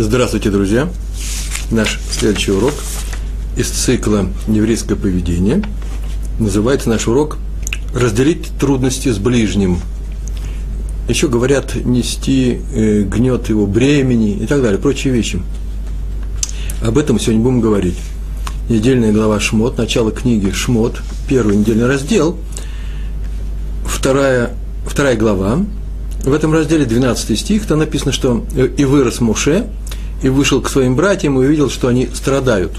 Здравствуйте, друзья! Наш следующий урок из цикла «Еврейское поведение». Называется наш урок «Разделить трудности с ближним». Еще говорят нести э, гнет его бремени и так далее, прочие вещи. Об этом сегодня будем говорить. Недельная глава Шмот, начало книги Шмот, первый недельный раздел, вторая, вторая глава, в этом разделе 12 стих, там написано, что «И вырос Муше, и вышел к своим братьям и увидел, что они страдают.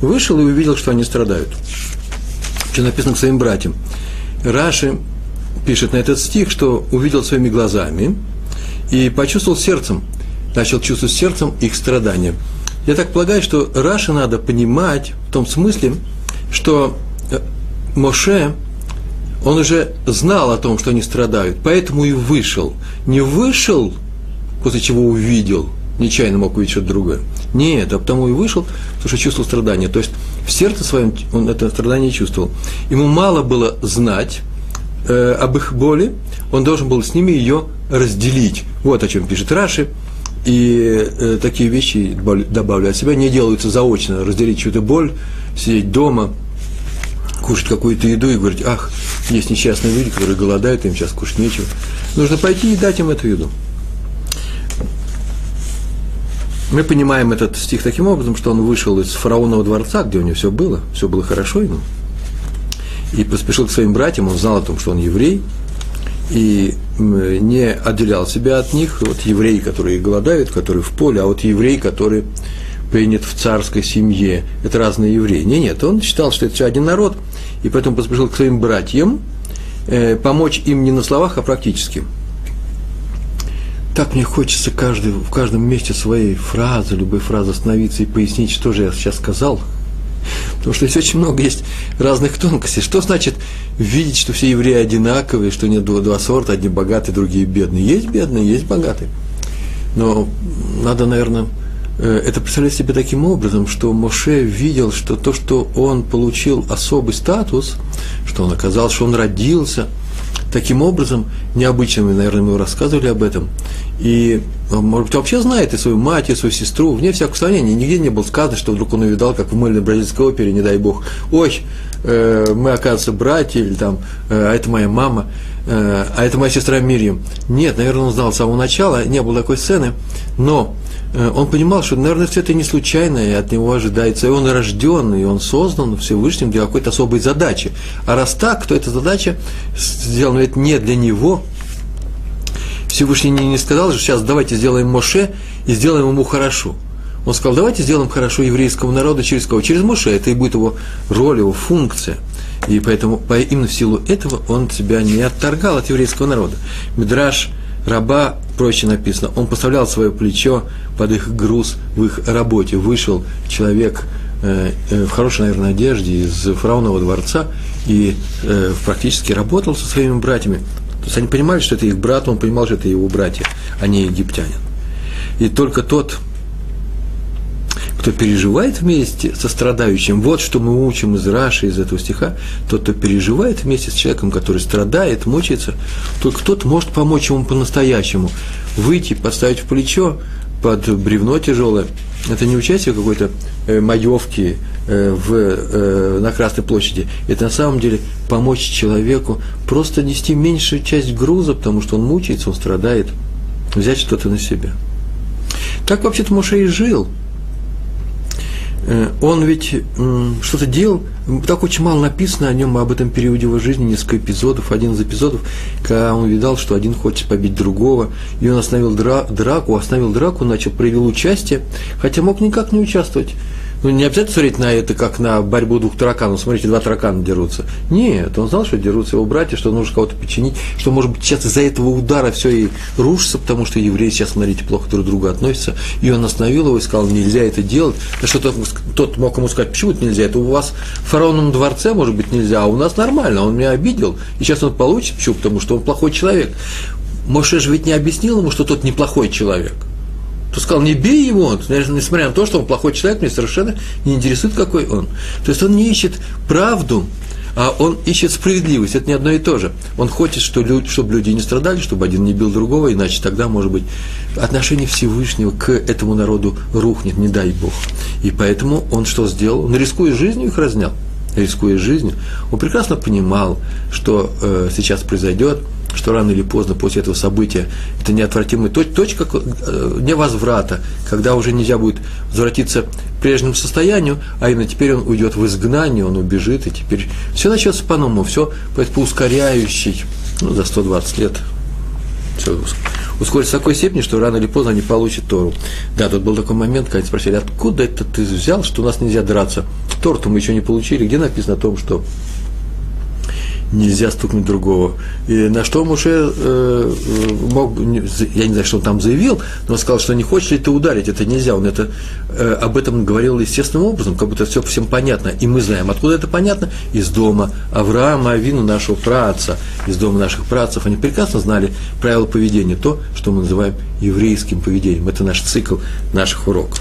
Вышел и увидел, что они страдают. Что написано к своим братьям. Раши пишет на этот стих, что увидел своими глазами и почувствовал сердцем, начал чувствовать сердцем их страдания. Я так полагаю, что Раши надо понимать в том смысле, что э, Моше, он уже знал о том, что они страдают, поэтому и вышел. Не вышел, после чего увидел – нечаянно мог увидеть что-то другое. Нет, а потому и вышел, потому что чувствовал страдания. То есть в сердце своем он это страдание чувствовал. Ему мало было знать э, об их боли, он должен был с ними ее разделить. Вот о чем пишет Раши. И э, такие вещи, добавляю от себя, не делаются заочно. Разделить чью-то боль, сидеть дома, кушать какую-то еду и говорить, ах, есть несчастные люди, которые голодают, им сейчас кушать нечего. Нужно пойти и дать им эту еду. Мы понимаем этот стих таким образом, что он вышел из фараонового дворца, где у него все было, все было хорошо ему, и поспешил к своим братьям, он знал о том, что он еврей, и не отделял себя от них, вот евреи, которые голодают, которые в поле, а вот еврей, который принят в царской семье, это разные евреи. Не, нет, он считал, что это все один народ, и поэтому поспешил к своим братьям, э, помочь им не на словах, а практически – так мне хочется каждый, в каждом месте своей фразы, любой фразы остановиться и пояснить, что же я сейчас сказал. Потому что здесь очень много есть разных тонкостей. Что значит видеть, что все евреи одинаковые, что нет два, два сорта, одни богатые, другие бедные? Есть бедные, есть богатые. Но надо, наверное, э, это представлять себе таким образом, что Моше видел, что то, что он получил особый статус, что он оказался, что он родился – таким образом, необычным, наверное, мы рассказывали об этом, и, а, может быть, вообще знает и свою мать, и свою сестру, вне всякого сомнения, нигде не было сказано, что вдруг он увидал, как в мыльной бразильской опере, не дай бог, ой, э, мы, оказывается, братья, или там, э, а это моя мама, а это моя сестра Мирьям. Нет, наверное, он знал с самого начала, не было такой сцены, но Э, он понимал, что, наверное, все это не случайно, и от него ожидается, и он рожден, и он создан Всевышним для какой-то особой задачи. А раз так, то эта задача сделана ведь не для него. Всевышний не сказал же, сейчас давайте сделаем Моше и сделаем ему хорошо. Он сказал, давайте сделаем хорошо еврейскому народу через кого? Через Моше. Это и будет его роль, его функция. И поэтому именно в силу этого он себя не отторгал от еврейского народа. Мидраш раба проще написано, он поставлял свое плечо под их груз в их работе. Вышел человек э, э, в хорошей, наверное, одежде из фараонового дворца и э, практически работал со своими братьями. То есть они понимали, что это их брат, он понимал, что это его братья, а не египтянин. И только тот, кто переживает вместе со страдающим, вот что мы учим из Раши, из этого стиха, тот, кто переживает вместе с человеком, который страдает, мучается, тот может помочь ему по-настоящему, выйти, поставить в плечо под бревно тяжелое. Это не участие какой-то э, маевке э, в, э, на Красной площади. Это на самом деле помочь человеку просто нести меньшую часть груза, потому что он мучается, он страдает, взять что-то на себя. Так вообще-то Моше и жил – он ведь что-то делал, так очень мало написано о нем, об этом периоде его жизни, несколько эпизодов, один из эпизодов, когда он видал, что один хочет побить другого, и он остановил драку, остановил драку, начал, проявил участие, хотя мог никак не участвовать ну, не обязательно смотреть на это, как на борьбу двух тараканов. Смотрите, два таракана дерутся. Нет, он знал, что дерутся его братья, что нужно кого-то починить, что, может быть, сейчас из-за этого удара все и рушится, потому что евреи сейчас, смотрите, плохо друг к другу относятся. И он остановил его и сказал, нельзя это делать. Да что тот, тот мог ему сказать, почему это нельзя? Это у вас в фараоновом дворце, может быть, нельзя, а у нас нормально, он меня обидел. И сейчас он получит, почему? Потому что он плохой человек. Моше же ведь не объяснил ему, что тот неплохой человек – то сказал, не бей его, несмотря на то, что он плохой человек, мне совершенно не интересует, какой он. То есть он не ищет правду, а он ищет справедливость. Это не одно и то же. Он хочет, что люди, чтобы люди не страдали, чтобы один не бил другого, иначе тогда, может быть, отношение Всевышнего к этому народу рухнет, не дай Бог. И поэтому он что сделал? Он, рискуя жизнью, их разнял. Рискуя жизнью. Он прекрасно понимал, что э, сейчас произойдет – что рано или поздно после этого события это неотвратимая точка э, невозврата, когда уже нельзя будет возвратиться к прежнему состоянию, а именно теперь он уйдет в изгнание, он убежит, и теперь все начнется по-новому, все по ускоряющей, ну, за 120 лет все ускорится в такой степени, что рано или поздно они получат Тору. Да, тут был такой момент, когда спросили, откуда это ты взял, что у нас нельзя драться? Тору-то мы еще не получили. Где написано о том, что нельзя стукнуть другого. И на что Муше э, э мог, я не знаю, что он там заявил, но он сказал, что не хочешь ли ты ударить, это нельзя. Он это, э, об этом говорил естественным образом, как будто все всем понятно. И мы знаем, откуда это понятно? Из дома Авраама, Авину, нашего праца, из дома наших працев. Они прекрасно знали правила поведения, то, что мы называем еврейским поведением. Это наш цикл наших уроков.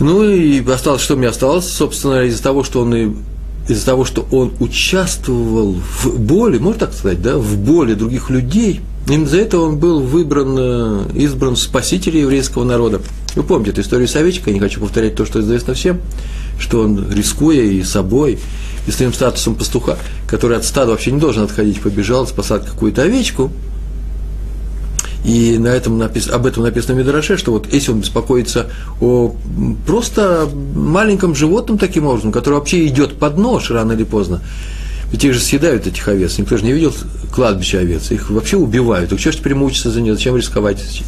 Ну и осталось, что мне осталось, собственно, из-за того, что он и из-за того, что он участвовал в боли, можно так сказать, да, в боли других людей, именно за это он был выбран, э, избран спасителем еврейского народа. Вы помните эту историю с овечкой, я не хочу повторять то, что известно всем, что он, рискуя и собой, и своим статусом пастуха, который от стада вообще не должен отходить, побежал спасать какую-то овечку – и на этом напис, об этом написано в Мидраше, что вот если он беспокоится о просто маленьком животном таким образом, который вообще идет под нож рано или поздно, ведь их же съедают, этих овец. Никто же не видел кладбище овец. Их вообще убивают. Так что же теперь мучиться за нее? Зачем рисковать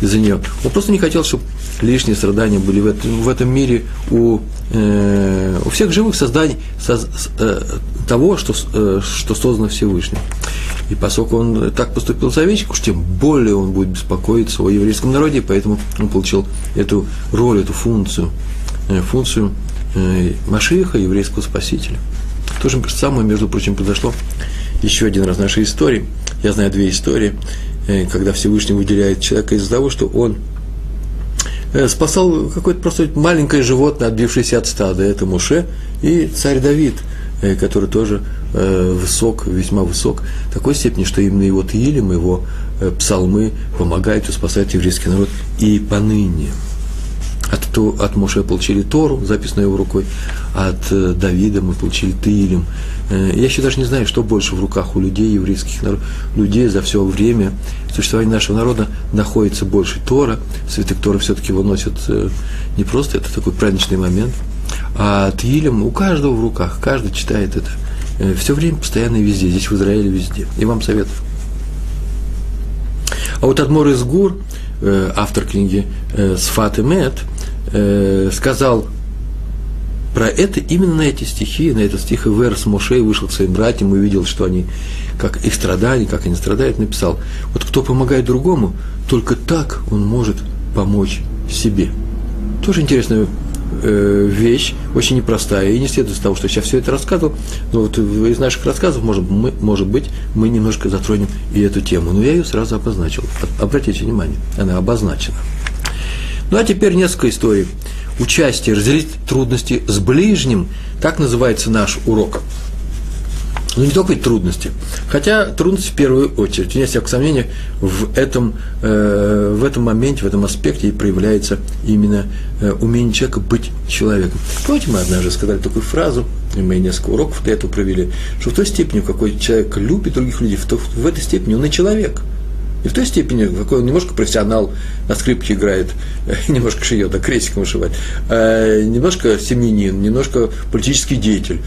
из-за нее? Он просто не хотел, чтобы лишние страдания были в этом, в этом мире у, э, у всех живых созданий со, э, того, что, э, что создано Всевышним. И поскольку он так поступил с овечкой, уж тем более он будет беспокоиться о еврейском народе, поэтому он получил эту роль, эту функцию, э, функцию э, Машиха, еврейского спасителя. То же самое, между прочим, произошло еще один раз в нашей истории. Я знаю две истории, э, когда Всевышний выделяет человека из-за того, что он спасал какое-то просто маленькое животное, отбившееся от стада. Это Муше и царь Давид, который тоже Э, высок, весьма высок, в такой степени, что именно его Тиилим, его э, псалмы помогают и спасают еврейский народ и поныне. От, от Моше получили Тору, записанную его рукой, от э, Давида мы получили Тиилим. Я еще даже не знаю, что больше в руках у людей, еврейских народ, людей за все время существования нашего народа находится больше Тора. Святых Тора все-таки его носят не просто, это такой праздничный момент, а Тиилим у каждого в руках, каждый читает это – Э, все время, постоянно и везде, здесь в Израиле везде. И вам советую. А вот Адмор из Гур, э, автор книги э, Сфат и Мет, сказал про это именно на эти стихи, на этот стих Ивер с Мошей вышел к своим братьям, увидел, что они, как их страдали, как они страдают, написал, вот кто помогает другому, только так он может помочь себе. Тоже интересная Э, вещь, очень непростая, и не следует из того, что я сейчас все это рассказывал, но вот из наших рассказов, может, мы, может быть, мы немножко затронем и эту тему. Но я ее сразу обозначил. Обратите внимание, она обозначена. Ну а теперь несколько историй. Участие, разделить трудности с ближним, так называется наш урок – но ну, не только трудности. Хотя трудности в первую очередь. Нет всякого сомнения, в этом, э, в этом моменте, в этом аспекте и проявляется именно э, умение человека быть человеком. Помните, мы однажды сказали такую фразу, и мы несколько уроков для этого провели, что в той степени, в какой человек любит других людей, в, то, в этой степени он и человек – и в той степени, какой он немножко профессионал, на скрипке играет, немножко шьет, да, крестиком вышивает, э, немножко семьянин, немножко политический деятель.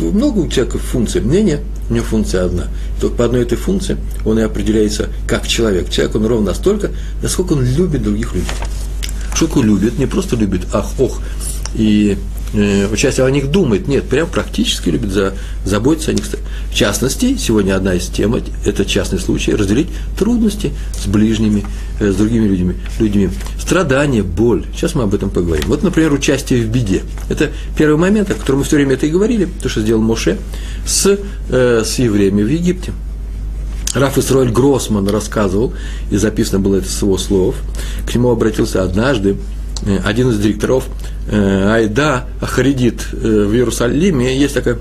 Много у человека функций. Мнение, у него функция одна. И только по одной этой функции он и определяется как человек. Человек, он ровно настолько, насколько он любит других людей. Что любит, не просто любит, ах, ох, и участие о них думает. Нет, прям практически любит за, заботиться о них. В частности, сегодня одна из тем, это частный случай, разделить трудности с ближними, э, с другими людьми, людьми. Страдания, боль. Сейчас мы об этом поговорим. Вот, например, участие в беде. Это первый момент, о котором мы все время это и говорили, то, что сделал Моше с, э, с евреями в Египте. Раф Исроэль Гроссман рассказывал, и записано было это с его слов, к нему обратился однажды э, один из директоров э, Айда Ахаридит в Иерусалиме. Есть такая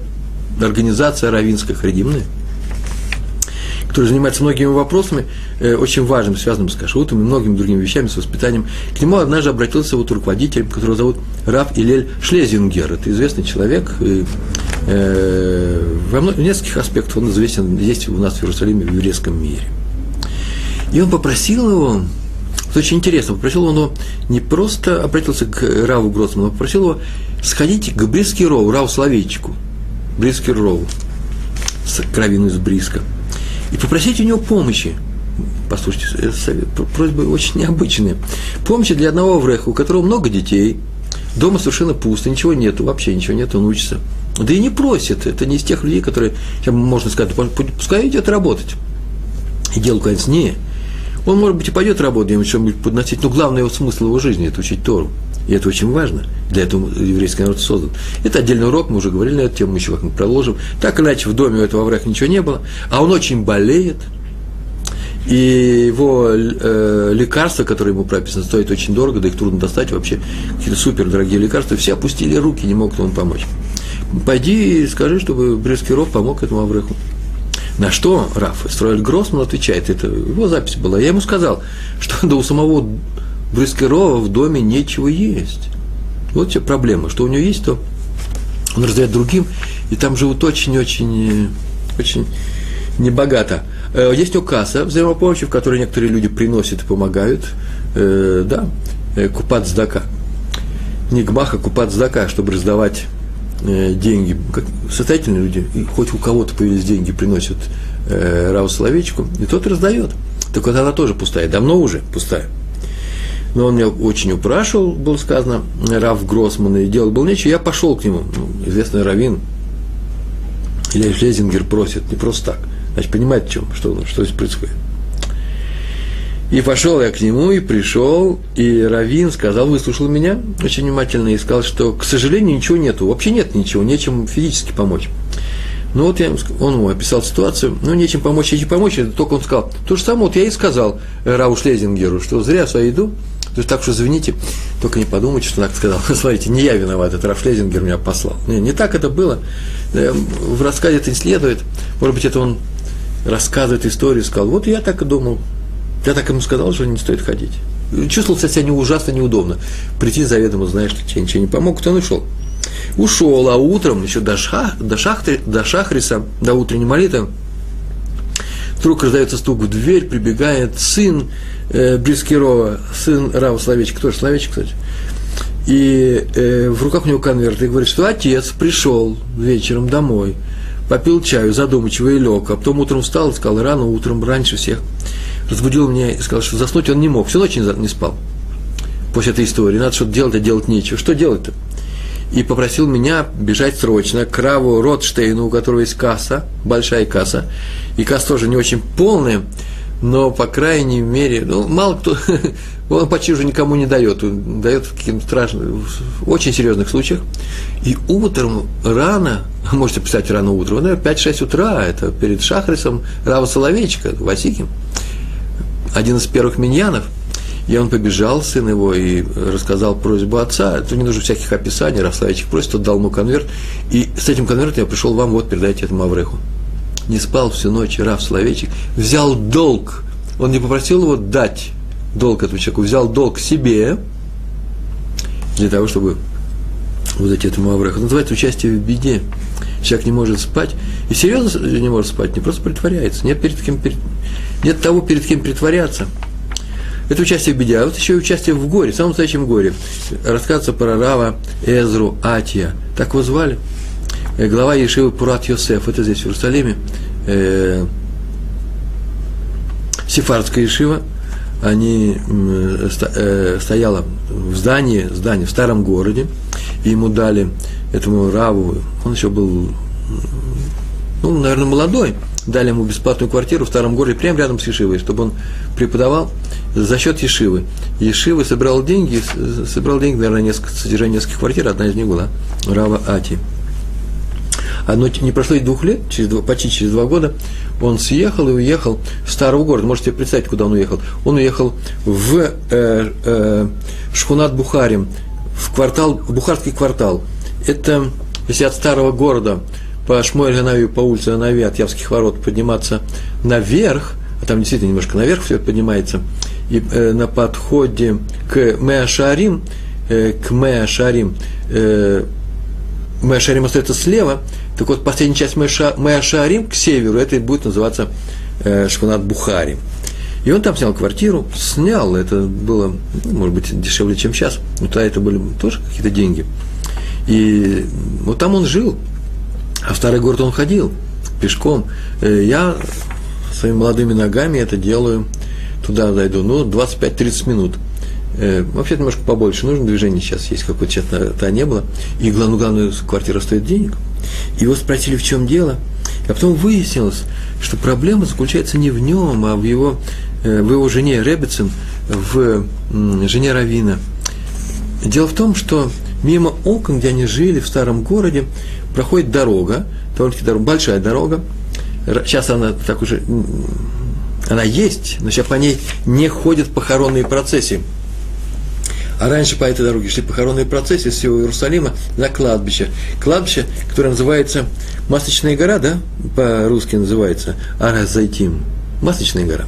организация равинская харидимная, который занимается многими вопросами, очень важными, связанными с кашрутом и многими другими вещами, с воспитанием. К нему однажды обратился вот руководитель, которого зовут Раф Илель Шлезингер. Это известный человек, э, во в нескольких аспектах он известен здесь у нас в Иерусалиме, в еврейском мире. И он попросил его, это очень интересно, попросил его не просто обратился к Раву Гроссману, а попросил его сходить к Брискирову, Раву Словейчику, Брискирову, с кровину из Бриска, и попросить у него помощи. Послушайте, это совет, просьба очень необычная. Помощи для одного вреха, у которого много детей, дома совершенно пусто, ничего нету, вообще ничего нету, он учится. Да и не просит, это не из тех людей, которые, можно сказать, пускай идет работать. И дело, конечно, не он, может быть, и пойдет работать, ему что-нибудь подносить, но главный его смысл его жизни – это учить Тору. И это очень важно. Для этого еврейский народ создан. Это отдельный урок, мы уже говорили на эту тему, мы еще как-нибудь продолжим. Так иначе, в доме у этого Авраха ничего не было. А он очень болеет. И его э, лекарства, которые ему прописаны, стоят очень дорого, да их трудно достать вообще. Какие-то супер дорогие лекарства. Все опустили руки, не могут ему помочь. Пойди и скажи, чтобы Брескиров помог этому Авреху. На что Раф Исраиль Гроссман отвечает, это его запись была, я ему сказал, что да у самого Брюскерова в доме нечего есть. Вот все проблема, что у него есть, то он раздает другим, и там живут очень-очень очень небогато. Э, есть у него касса взаимопомощи, в которой некоторые люди приносят и помогают, э, да, э, купат сдака. Не гмаха, купат сдака, чтобы раздавать Э, деньги, как состоятельные люди, и хоть у кого-то появились деньги, приносят э, Раву Соловейчику, и тот раздает. Так вот она тоже пустая, давно уже пустая. Но он меня очень упрашивал, было сказано, Рав Гроссман, и делать было нечего, я пошел к нему, ну, известный Равин, или Шлезингер просит, не просто так, значит, понимает, чем, что, что здесь происходит. И пошел я к нему, и пришел, и Равин сказал, выслушал меня очень внимательно и сказал, что, к сожалению, ничего нету, вообще нет ничего, нечем физически помочь. Ну вот я, он ему описал ситуацию, ну нечем помочь, нечем помочь, это только он сказал. То же самое вот я и сказал Рау Шлезингеру, что зря я иду, то есть так что извините, только не подумайте, что так сказал. Смотрите, не я виноват, это Раф Шлезингер меня послал. Не, не так это было. В рассказе это не следует. Может быть, это он рассказывает историю, сказал, вот я так и думал, я так ему сказал, что не стоит ходить. Чувствовал себя не ужасно неудобно. Прийти заведомо, знаешь, что тебе ничего не помог, он ушел. Ушел, а утром еще до, шах, до, шахты, до шахриса, до утренней молитвы, вдруг раздается стук в дверь, прибегает сын э, Брискирова, сын Рава Словечка, тоже Словечек, кстати, и э, в руках у него конверт, и говорит, что отец пришел вечером домой, попил чаю задумчиво и лег, а потом утром встал и сказал, рано утром, раньше всех, разбудил меня и сказал, что заснуть он не мог, всю ночь не, спал после этой истории. Надо что-то делать, а делать нечего. Что делать-то? И попросил меня бежать срочно к Раву Ротштейну, у которого есть касса, большая касса. И касса тоже не очень полная, но, по крайней мере, ну, мало кто, он почти уже никому не дает, он дает в каких-то страшных, в очень серьезных случаях. И утром рано, можете писать рано утром, наверное, 5-6 утра, это перед Шахрисом Рава Соловейчика, Васиким, один из первых миньянов, и он побежал, сын его, и рассказал просьбу отца. Это не нужно всяких описаний, Рафславичек просит, тот дал ему конверт. И с этим конвертом я пришел вам, вот, передайте этому Авреху. Не спал всю ночь Раф Словечек, взял долг. Он не попросил его дать долг этому человеку, взял долг себе, для того, чтобы выдать этому Авреху. Называется участие в беде. Человек не может спать, и серьезно не может спать, не просто притворяется. Нет перед кем перед, нет того, перед кем притворяться. Это участие в беде, а вот еще и участие в горе, в самом настоящем горе. Рассказывается про Рава Эзру Атия. Так его звали. Э, глава Ешивы Пурат Йосеф, это здесь в Иерусалиме. Э, Сефардская Ешива, они э, стояла в здании, здании в старом городе, и ему дали этому Раву, он еще был, ну, наверное, молодой, дали ему бесплатную квартиру в старом городе, прямо рядом с Ешивой, чтобы он преподавал за счет Ешивы. Ешивы собрал деньги, собрал деньги, наверное, несколько, содержание нескольких квартир, одна из них была Рава Ати. Но не прошло и двух лет, через два, почти через два года, он съехал и уехал в старого города. Можете представить, куда он уехал. Он уехал в э, э, Шхунат Бухарим, в квартал, Бухарский квартал. Это, если от старого города по Шмуэль Ганавию, по улице Ганави, от Явских ворот подниматься наверх, а там действительно немножко наверх все это поднимается, и э, на подходе к Меашарим, э, к Меашарим, э, Меашарим остается слева, так вот последняя часть Меашарим к северу, это будет называться э, Шпанат Бухари. И он там снял квартиру, снял, это было, ну, может быть, дешевле, чем сейчас, но тогда это были тоже какие-то деньги. И вот там он жил, а в старый город он ходил пешком. Э, я своими молодыми ногами это делаю, туда дойду, ну, 25-30 минут. Э, вообще немножко побольше нужно движение сейчас есть, какое-то сейчас то не было. И главное, главное, квартира стоит денег. Его спросили, в чем дело. А потом выяснилось, что проблема заключается не в нем, а в его, э, в его жене Ребецин, в жене Равина. Дело в том, что мимо окон, где они жили в старом городе, проходит дорога, довольно-таки дорога, большая дорога. Сейчас она так уже, она есть, но сейчас по ней не ходят похоронные процессии. А раньше по этой дороге шли похоронные процессии с всего Иерусалима на кладбище. Кладбище, которое называется Масличная гора, да, по-русски называется, Аразайтим. Масличная гора.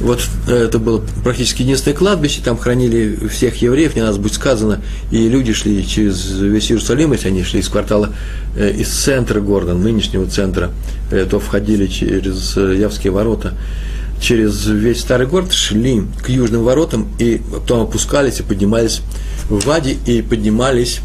Вот э, это было практически единственное кладбище, там хранили всех евреев, не нас будет сказано, и люди шли через весь Иерусалим, если они шли из квартала, э, из центра города, нынешнего центра, э, то входили через Явские ворота, через весь старый город, шли к южным воротам, и потом опускались и поднимались в Ваде, и поднимались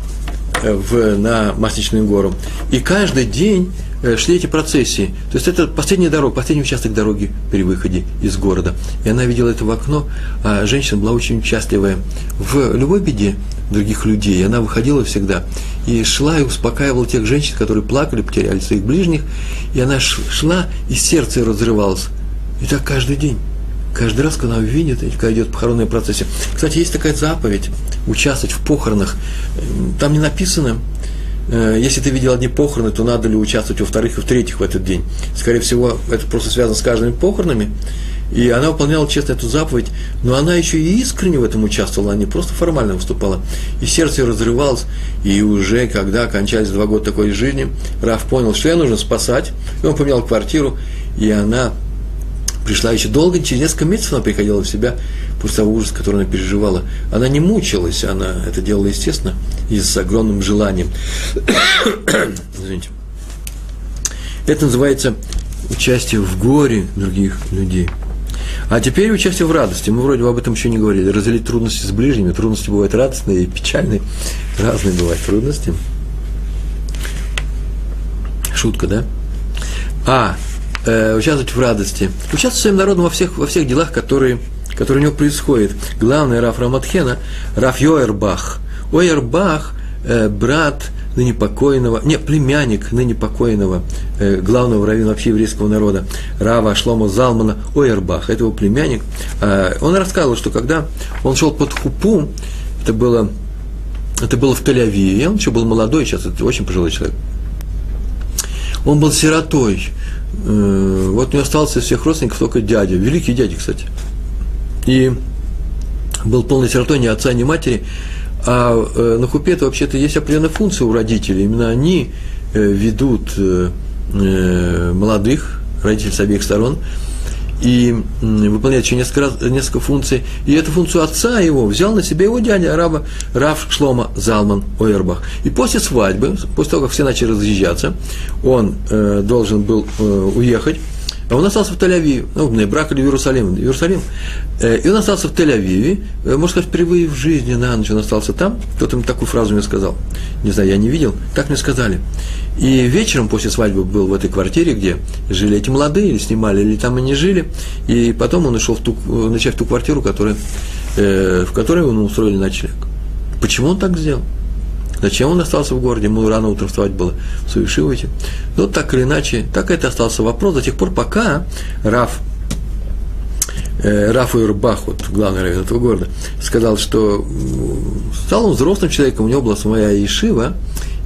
в, на Масличную гору. И каждый день Э, шли эти процессии. То есть это последняя дорога, последний участок дороги при выходе из города. И она видела это в окно, а женщина была очень счастливая в любой беде других людей. И она выходила всегда и шла и успокаивала тех женщин, которые плакали, потеряли своих ближних. И она шла, и сердце разрывалось. И так каждый день. Каждый раз, когда она видит, когда идет похоронная процессия. Кстати, есть такая заповедь – участвовать в похоронах. Там не написано, Э, если ты видел одни похороны, то надо ли участвовать во вторых и в третьих в этот день. Скорее всего, это просто связано с каждыми похоронами. И она выполняла честно эту заповедь, но она еще и искренне в этом участвовала, а не просто формально выступала. И сердце ее разрывалось, и уже когда кончались два года такой жизни, Раф понял, что ее нужно спасать, и он поменял квартиру, и она пришла еще долго, через несколько месяцев она приходила в себя после того ужаса, который она переживала. Она не мучилась, она это делала, естественно, и с огромным желанием. Извините. Это называется участие в горе других людей. А теперь участие в радости. Мы вроде бы об этом еще не говорили. Разделить трудности с ближними. Трудности бывают радостные и печальные. Разные бывают трудности. Шутка, да? А, э, участвовать в радости. Участвовать своим народом во всех, во всех делах, которые, которые у него происходят. Главный Раф Раматхена, Раф Йоербах. Ойербах, э, брат ныне покойного, не, племянник ныне покойного э, главного раввина вообще еврейского народа, Рава Шлома Залмана Ойербах, это его племянник, э, он рассказывал, что когда он шел под хупу, это было, это было в Тель-Авиве, он еще был молодой, сейчас это очень пожилой человек, он был сиротой, Э, вот у него остался из всех родственников только дядя, великий дядя, кстати. И был полный сиротой ни отца, ни матери. А э, на хупе это вообще-то есть определенная функция у родителей. Именно они э, ведут молодых, родителей с обеих сторон, и выполняет еще несколько, раз, несколько функций. И эту функцию отца его взял на себя его дядя Раба, Рав Шлома Залман Ойербах. И после свадьбы, после того, как все начали разъезжаться, он э, должен был э, уехать, а он остался в Тель-Авиве, ну, в брак или в Иерусалим, Иерусалим. Э, и он остался в Тель-Авиве, э, можно сказать, впервые в жизни на ночь он остался там. Кто-то мне такую фразу мне сказал. Не знаю, я не видел, так мне сказали. И вечером после свадьбы был в этой квартире, где жили эти молодые, или снимали, или там они жили. И потом он ушел в ту, начать в ту квартиру, которая, э, в которой ему устроили ночлег. Почему он так сделал? Зачем он остался в городе? Ему рано утром вставать было в Суишивайте. Ну, так или иначе, так это остался вопрос до тех пор, пока Раф, э, Раф Юрбах, вот главный раввин этого города, сказал, что стал он взрослым человеком, у него была своя Ишива,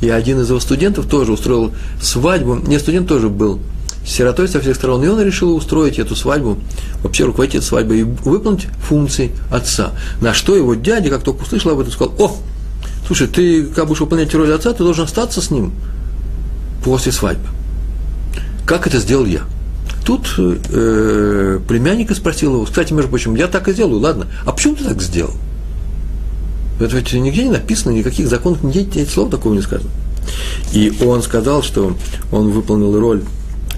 и один из его студентов тоже устроил свадьбу. Не студент тоже был сиротой со всех сторон, и он решил устроить эту свадьбу, вообще руководить этой свадьбой и выполнить функции отца. На что его дядя, как только услышал об этом, сказал, о, слушай, ты как будешь выполнять роль отца, ты должен остаться с ним после свадьбы. Как это сделал я? Тут э, племянник спросил его, кстати, между прочим, я так и сделаю, ладно, а почему ты так сделал? Это ведь нигде не написано, никаких законов, нигде слова такого не сказано. И он сказал, что он выполнил роль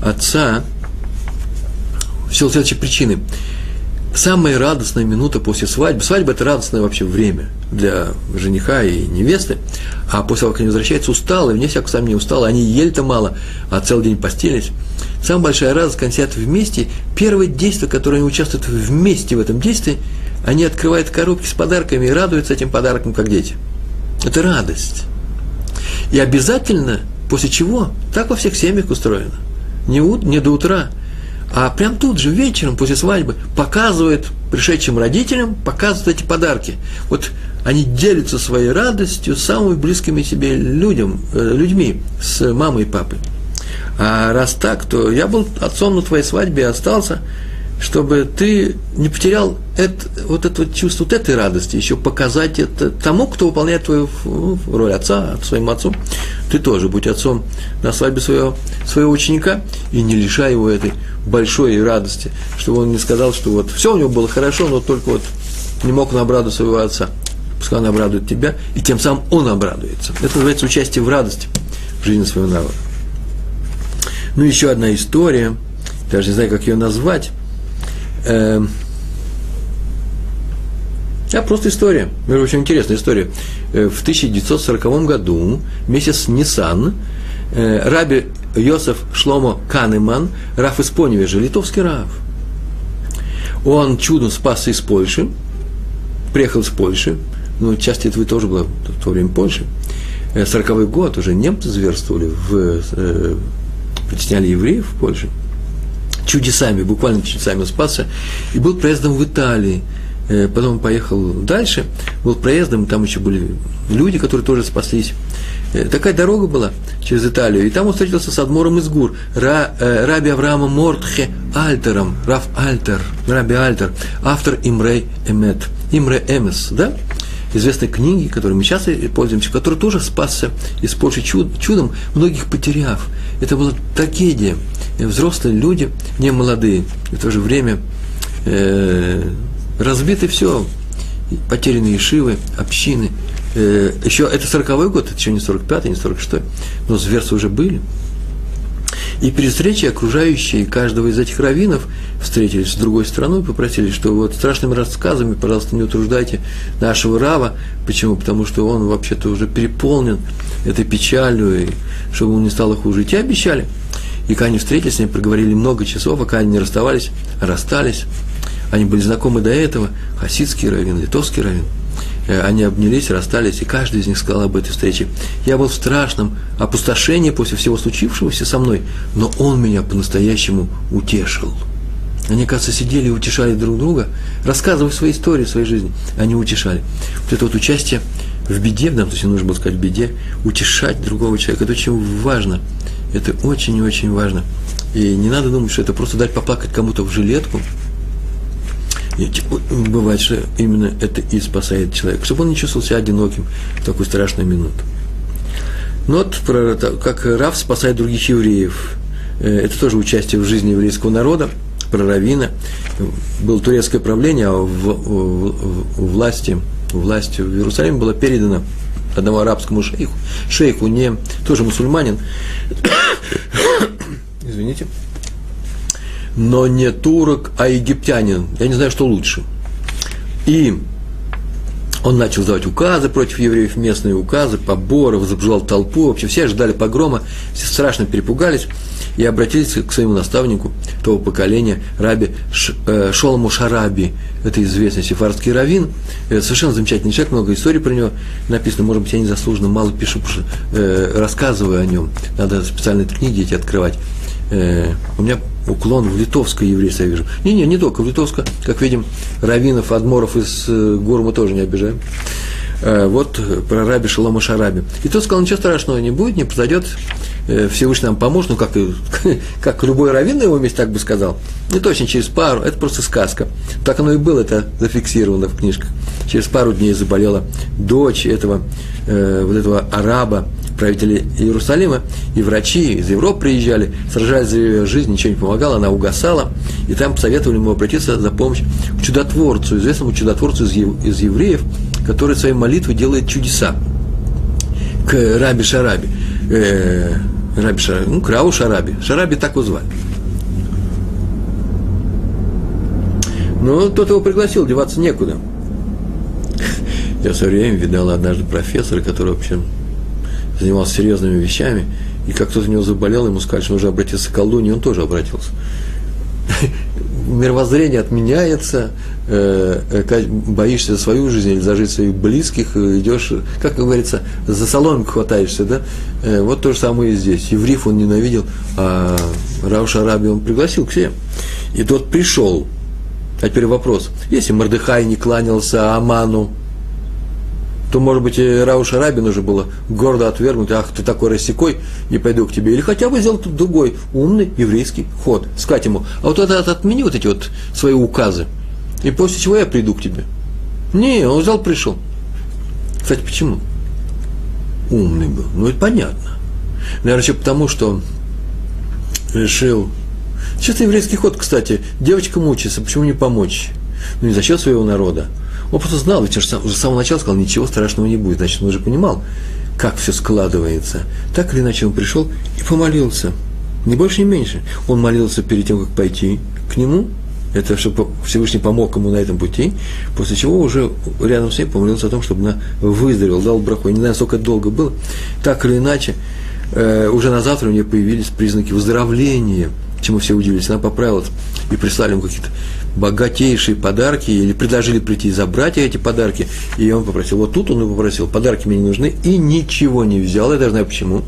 отца в силу следующей причины. Самая радостная минута после свадьбы, свадьба – это радостное вообще время для жениха и невесты, а после того, как они возвращаются усталые, вне всякого сомнения усталые, они ели-то мало, а целый день постелись. Самая большая радость, когда сидят вместе, первое действие, которое они участвуют вместе в этом действии, они открывают коробки с подарками и радуются этим подаркам, как дети. Это радость. И обязательно, после чего, так во всех семьях устроено – не, у, не до утра, а прям тут же вечером после свадьбы показывает пришедшим родителям, показывает эти подарки. Вот они делятся своей радостью с самыми близкими себе людям, э, людьми, с мамой и папой. А раз так, то я был отцом на твоей свадьбе и остался – чтобы ты не потерял это, вот это вот чувство вот этой радости, еще показать это тому, кто выполняет твою ну, роль отца, своему отцу. Ты тоже будь отцом на свадьбе своего, своего ученика и не лишай его этой большой радости, чтобы он не сказал, что вот все у него было хорошо, но только вот не мог он обрадовать своего отца. Пускай он обрадует тебя, и тем самым он обрадуется. Это называется участие в радости в жизни своего народа. Ну, еще одна история, даже не знаю, как ее назвать, Э, а просто история. Между очень интересная история. Э, в 1940 году, месяц Нисан, э, раби Йосеф Шломо Канеман, Раф из Поневежа, литовский Раф, он чудом спасся из Польши, приехал из Польши, ну, часть этого тоже была в то время Польши, 40 год, уже немцы зверствовали, в, э, притесняли евреев в Польше – чудесами, буквально чудесами спасся, и был проездом в Италии. Э, потом поехал дальше, был проездом, там еще были люди, которые тоже спаслись. Э, такая дорога была через Италию, и там он встретился с Адмором из Гур, Ра, э, Раби Авраама Мортхе Альтером, Раф Альтер, Раби Альтер, автор Имрей Эмет, Имре Эмес, да? известной книги, которой мы сейчас пользуемся, который тоже спасся из Польши чуд, чудом, многих потеряв. Это была трагедия. Взрослые люди, не молодые, в то же время э, разбиты все, потерянные шивы, общины. Э, еще это 40-й год, это еще не 45-й, не 46-й, но зверства уже были. И при встрече окружающие каждого из этих раввинов встретились с другой стороной и попросили, что вот страшными рассказами, пожалуйста, не утруждайте нашего Рава. Почему? Потому что он вообще-то уже переполнен этой печалью, и чтобы он не стало хуже. И те обещали. И когда они встретились, они проговорили много часов, а когда они не расставались, расстались. Они были знакомы до этого, хасидский раввин, литовский раввин – Э, они обнялись, расстались, и каждый из них сказал об этой встрече. Я был в страшном опустошении после всего случившегося со мной, но он меня по-настоящему утешил. Они, кажется, сидели и утешали друг друга, рассказывая свои истории, своей жизни. Они утешали. Вот это вот участие в беде, в данном случае нужно было сказать в беде, утешать другого человека, это очень важно. Это очень и очень важно. И не надо думать, что это просто дать поплакать кому-то в жилетку – бывает, что именно это и спасает человека, чтобы он не чувствовал себя одиноким в такую страшную минуту. Но вот про, как Рав спасает других евреев. Э, это тоже участие в жизни еврейского народа, про Равина. Было турецкое правление, а в, в, в, власти, власть в Иерусалиме была передана одному арабскому шейху, шейху не тоже мусульманин, извините, но не турок, а египтянин. Я не знаю, что лучше. И он начал давать указы против евреев, местные указы, поборы, возбуждал толпу. Вообще все ожидали погрома, все страшно перепугались и обратились к своему наставнику того поколения, раби э, Шолому Шараби. Это известный сефардский раввин, это совершенно замечательный человек, много историй про него написано. Может быть, я незаслуженно мало пишу, э, рассказываю о нем. Надо специальные книги эти открывать. Э, у меня уклон в литовское еврейство я вижу. Не-не, не только в литовское. Как видим, раввинов, адморов из э, гор мы тоже не обижаем. Э, вот про раби Шалома Шараби. И тот сказал, ничего страшного не будет, не произойдет, э, Всевышний нам поможет, ну, как, как любой раввин на его месте так бы сказал. Не точно через пару, это просто сказка. Так оно и было, это зафиксировано в книжках. Через пару дней заболела дочь этого, э, вот этого араба, правителя Иерусалима, и врачи из Европы приезжали, сражались за ее жизнь, ничего не помогало, она угасала, и там посоветовали ему обратиться за помощью к чудотворцу, известному чудотворцу из, из евреев, который своей молитвой делает чудеса, к Раби Шараби, э, Раби Шараби, ну, к Рау Шараби, Шараби так его звали. Но тот его пригласил, деваться некуда. Я все время видал однажды профессора, который вообще занимался серьезными вещами, и как кто-то у него заболел, ему сказали, что нужно обратиться к колдуне, и он тоже обратился. Мировоззрение отменяется, боишься за свою жизнь или за жизнь своих близких, э, идешь, как говорится, за соломинку хватаешься, да? Вот то же самое и здесь. Евриф он ненавидел, а Рауш Араби он пригласил к себе. И тот пришел. А теперь вопрос. Если Мордыхай не кланялся Аману, то, может быть, и Рауша Раби нужно было гордо отвергнуть, ах, ты такой рассекой, не пойду к тебе. Или хотя бы сделать другой умный еврейский ход, сказать ему, а вот это отмени вот эти вот свои указы, и после чего я приду к тебе. Не, он взял, пришел. Кстати, почему? Умный был. Ну, это понятно. Наверное, еще потому, что решил... Чисто еврейский ход, кстати. Девочка мучается, почему не помочь? Ну, не за счет своего народа, он просто знал, ведь уже с самого начала сказал, ничего страшного не будет. Значит, он уже понимал, как все складывается. Так или иначе он пришел и помолился. Не больше, не меньше. Он молился перед тем, как пойти к нему. Это чтобы Всевышний помог ему на этом пути. После чего уже рядом с ним помолился о том, чтобы она выздоровела, дал браху. Я не знаю, сколько это долго было. Так или иначе, э, уже на завтра у нее появились признаки выздоровления, чему все удивились. Она поправилась и прислали ему какие-то богатейшие подарки, или предложили прийти и забрать эти подарки, и он попросил, вот тут он и попросил, подарки мне не нужны, и ничего не взял, я даже знаю почему,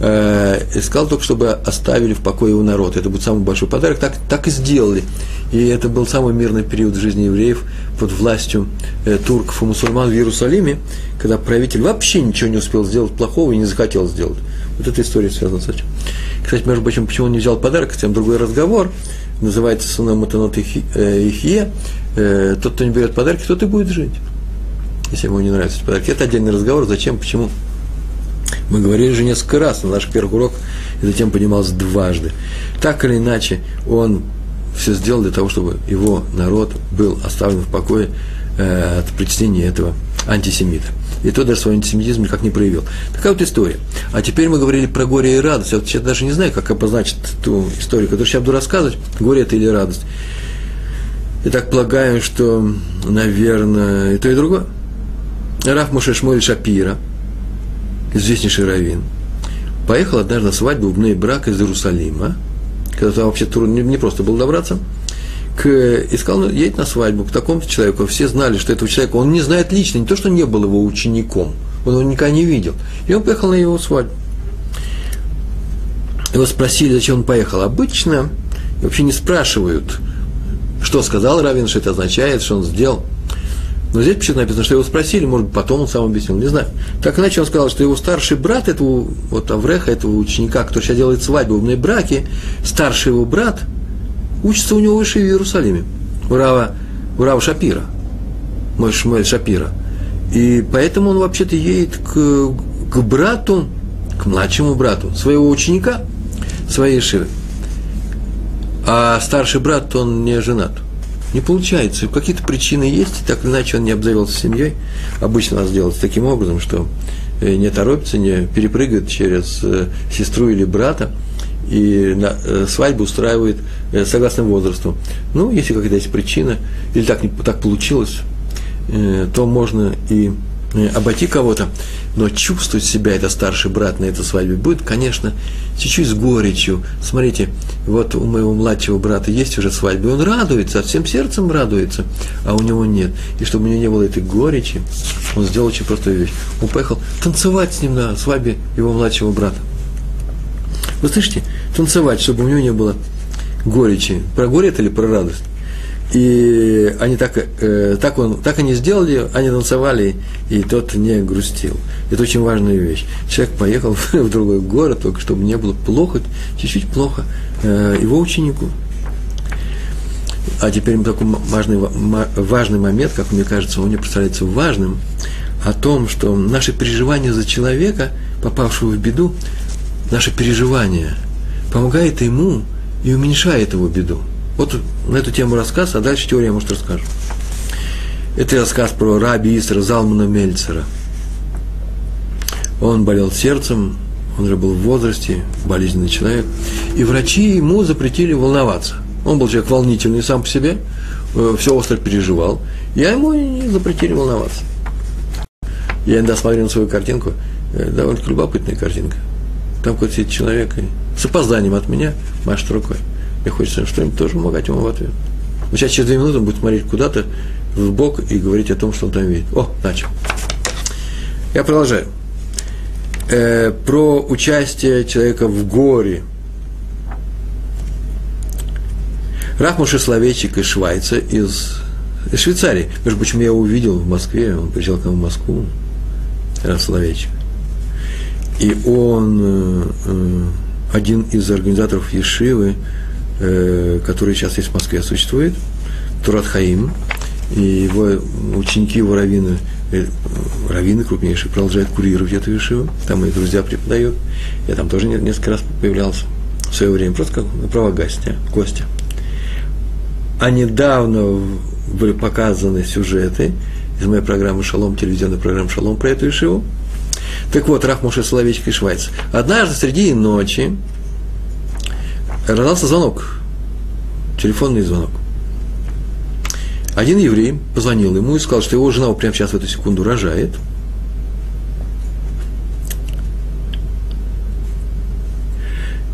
и сказал только, чтобы оставили в покое его народ. Это будет самый большой подарок. Так, так и сделали. И это был самый мирный период жизни евреев под властью э, турков и мусульман в Иерусалиме, когда правитель вообще ничего не успел сделать плохого и не захотел сделать. Вот эта история связана с этим. Кстати, между прочим, почему он не взял подарок, это другой разговор называется Суна Матанот Ихье, э, тот, кто не берет подарки, тот и будет жить. Если ему не нравятся подарки. Это отдельный разговор, зачем, почему. Мы говорили же несколько раз, на наш первый урок эта тема поднималась дважды. Так или иначе, он все сделал для того, чтобы его народ был оставлен в покое э, от причинения этого антисемита и тот даже свой антисемитизм никак не проявил. Такая вот история. А теперь мы говорили про горе и радость. Я вот сейчас даже не знаю, как обозначить ту историю, которую сейчас буду рассказывать, горе это или радость. И так полагаю, что, наверное, и то, и другое. Раф Мушешмоль Шапира, известнейший раввин, поехал однажды на свадьбу в брак из Иерусалима, когда там вообще трудно, не, просто было добраться – к, и сказал, ну, едет на свадьбу к такому-то человеку. Все знали, что этого человека, он не знает лично, не то, что не был его учеником, он его никогда не видел. И он поехал на его свадьбу. Его спросили, зачем он поехал. Обычно вообще не спрашивают, что сказал Равин, что это означает, что он сделал. Но здесь почему написано, что его спросили, может быть, потом он сам объяснил, не знаю. Так иначе он сказал, что его старший брат этого, вот Авреха, этого ученика, который сейчас делает свадьбу в браке, старший его брат – учится у него выше в Иерусалиме, у Рава, у Рава Шапира, мой Шмуэль Шапира. И поэтому он вообще-то едет к, к брату, к младшему брату, своего ученика, своей Шивы. А старший брат, он не женат. Не получается. Какие-то причины есть, так или иначе он не обзавелся семьей. Обычно нас делается таким образом, что э, не торопится, не перепрыгивает через э, сестру или брата, и на, э, свадьбу устраивает согласно возрасту. Ну, если какая-то есть причина, или так, так получилось, то можно и обойти кого-то, но чувствовать себя это старший брат на этой свадьбе будет, конечно, чуть-чуть с горечью. Смотрите, вот у моего младшего брата есть уже свадьба, и он радуется, всем сердцем радуется, а у него нет. И чтобы у него не было этой горечи, он сделал очень простую вещь. Он поехал танцевать с ним на свадьбе его младшего брата. Вы слышите? Танцевать, чтобы у него не было горечи. Про горе это или про радость? И они так, э, так, он, так они сделали, они танцевали, и тот не грустил. Это очень важная вещь. Человек поехал в другой город, только чтобы не было плохо, чуть-чуть плохо э, его ученику. А теперь такой важный, важный момент, как мне кажется, он мне представляется важным, о том, что наши переживания за человека, попавшего в беду, наше переживание помогает ему и уменьшает его беду. Вот на эту тему рассказ, а дальше теория, может, расскажу. Это рассказ про раби Исра Залмана Мельцера. Он болел сердцем, он уже был в возрасте, болезненный человек, и врачи ему запретили волноваться. Он был человек волнительный сам по себе, э, все остро переживал, и ему не запретили волноваться. Я иногда смотрел на свою картинку, э, довольно любопытная картинка. Там какой-то человек, с опозданием от меня машет рукой. Мне хочется что-нибудь тоже помогать ему в ответ. Но сейчас через две минуты он будет смотреть куда-то в бок и говорить о том, что он там видит. О, начал. Я продолжаю. Э, про участие человека в горе. Раф Мушесловечик из Швайца, из, из Швейцарии. Между прочим, я его увидел в Москве, он приезжал к нам в Москву. Раф Словечик. И он э, э, один из организаторов Ешивы, э, который сейчас есть в Москве, существует, Турат Хаим, и его ученики, его раввины, э, раввины крупнейшие, продолжают курировать эту Ешиву, там мои друзья преподают, я там тоже несколько раз появлялся в свое время, просто как право гостя, гостя. А недавно были показаны сюжеты из моей программы «Шалом», телевизионной программы «Шалом» про эту Ишиву. Так вот, Раф Моше Соловейчик из Швайца. Однажды среди ночи раздался звонок, телефонный звонок. Один еврей позвонил ему и сказал, что его жена прямо сейчас в эту секунду рожает.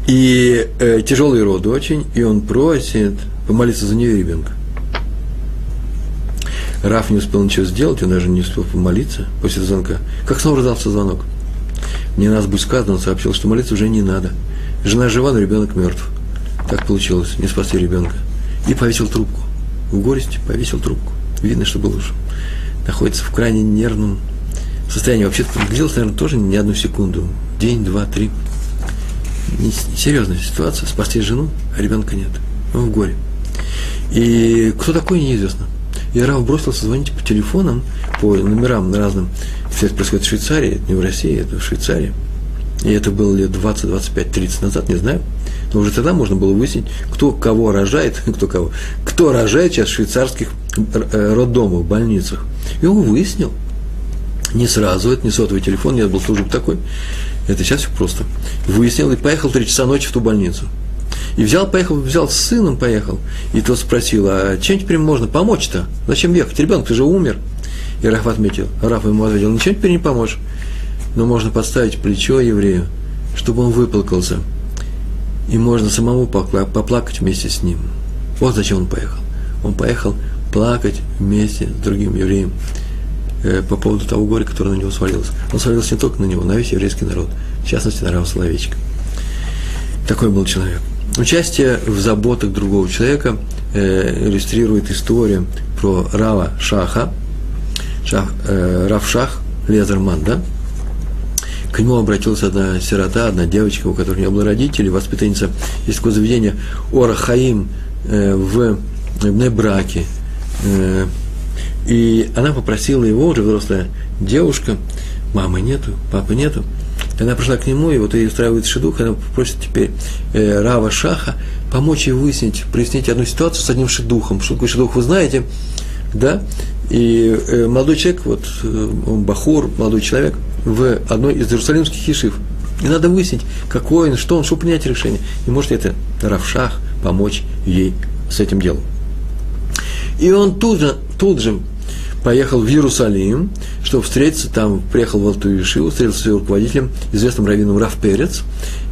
И э, тяжелые роды очень, и он просит помолиться за нее и ребенка. Раф не успел ничего сделать, он даже не успел помолиться после звонка. Как снова раздался звонок. Мне нас будет сказано, он сообщил, что молиться уже не надо. Жена жива, но ребенок мертв. Так получилось, не спасли ребенка. И повесил трубку. В горести повесил трубку. Видно, что был уже находится в крайне нервном состоянии. Вообще-то длилось, наверное, тоже не одну секунду. День, два, три. Серьезная ситуация. Спасти жену, а ребенка нет. Он в горе. И кто такой, неизвестно. И Раф бросился звонить по телефонам, по номерам разным. Все это происходит в Швейцарии, это не в России, это в Швейцарии. И это было лет 20, 25, 30 назад, не знаю. Но уже тогда можно было выяснить, кто кого рожает, кто кого. Кто рожает сейчас в швейцарских э, роддомах, больницах. И он выяснил. Не сразу, это не сотовый телефон, нет, был служб такой. Это сейчас все просто. Выяснил и поехал три часа ночи в ту больницу. И взял, поехал, взял с сыном, поехал. И тот спросил, а чем теперь можно помочь-то? Зачем ехать? Ребенок, ты же умер. И Раф отметил, Раф ему ответил, ничем теперь не поможешь. Но можно подставить плечо еврею, чтобы он выплакался. И можно самому поплакать вместе с ним. Вот зачем он поехал. Он поехал плакать вместе с другим евреем э, по поводу того горя, которое на него свалилось. Он свалился не только на него, на весь еврейский народ, в частности, на Рава Соловейчика. Такой был человек. Участие в заботах другого человека э, иллюстрирует история про Рава Шаха, Шах, э, Рав Шах Лезерман, да? К нему обратилась одна сирота, одна девочка, у которой не было родителей, воспитанница, есть такое заведение Ора Хаим э, в Небраке. Э, и она попросила его, уже взрослая девушка, мамы нету, папы нету, она пришла к нему, и вот ей устраивает шедух, она просит теперь э, Рава Шаха помочь ей выяснить, прояснить одну ситуацию с одним шедухом. Что такое шедух, вы знаете, да? И э, молодой человек, вот э, он Бахур, молодой человек, в одной из иерусалимских ешив. И надо выяснить, какой он, что он, чтобы принять решение. И может это Равшах помочь ей с этим делом. И он тут же, тут же поехал в Иерусалим, чтобы встретиться, там приехал в Алту Ишиву, встретился с ее руководителем, известным раввином Раф Перец,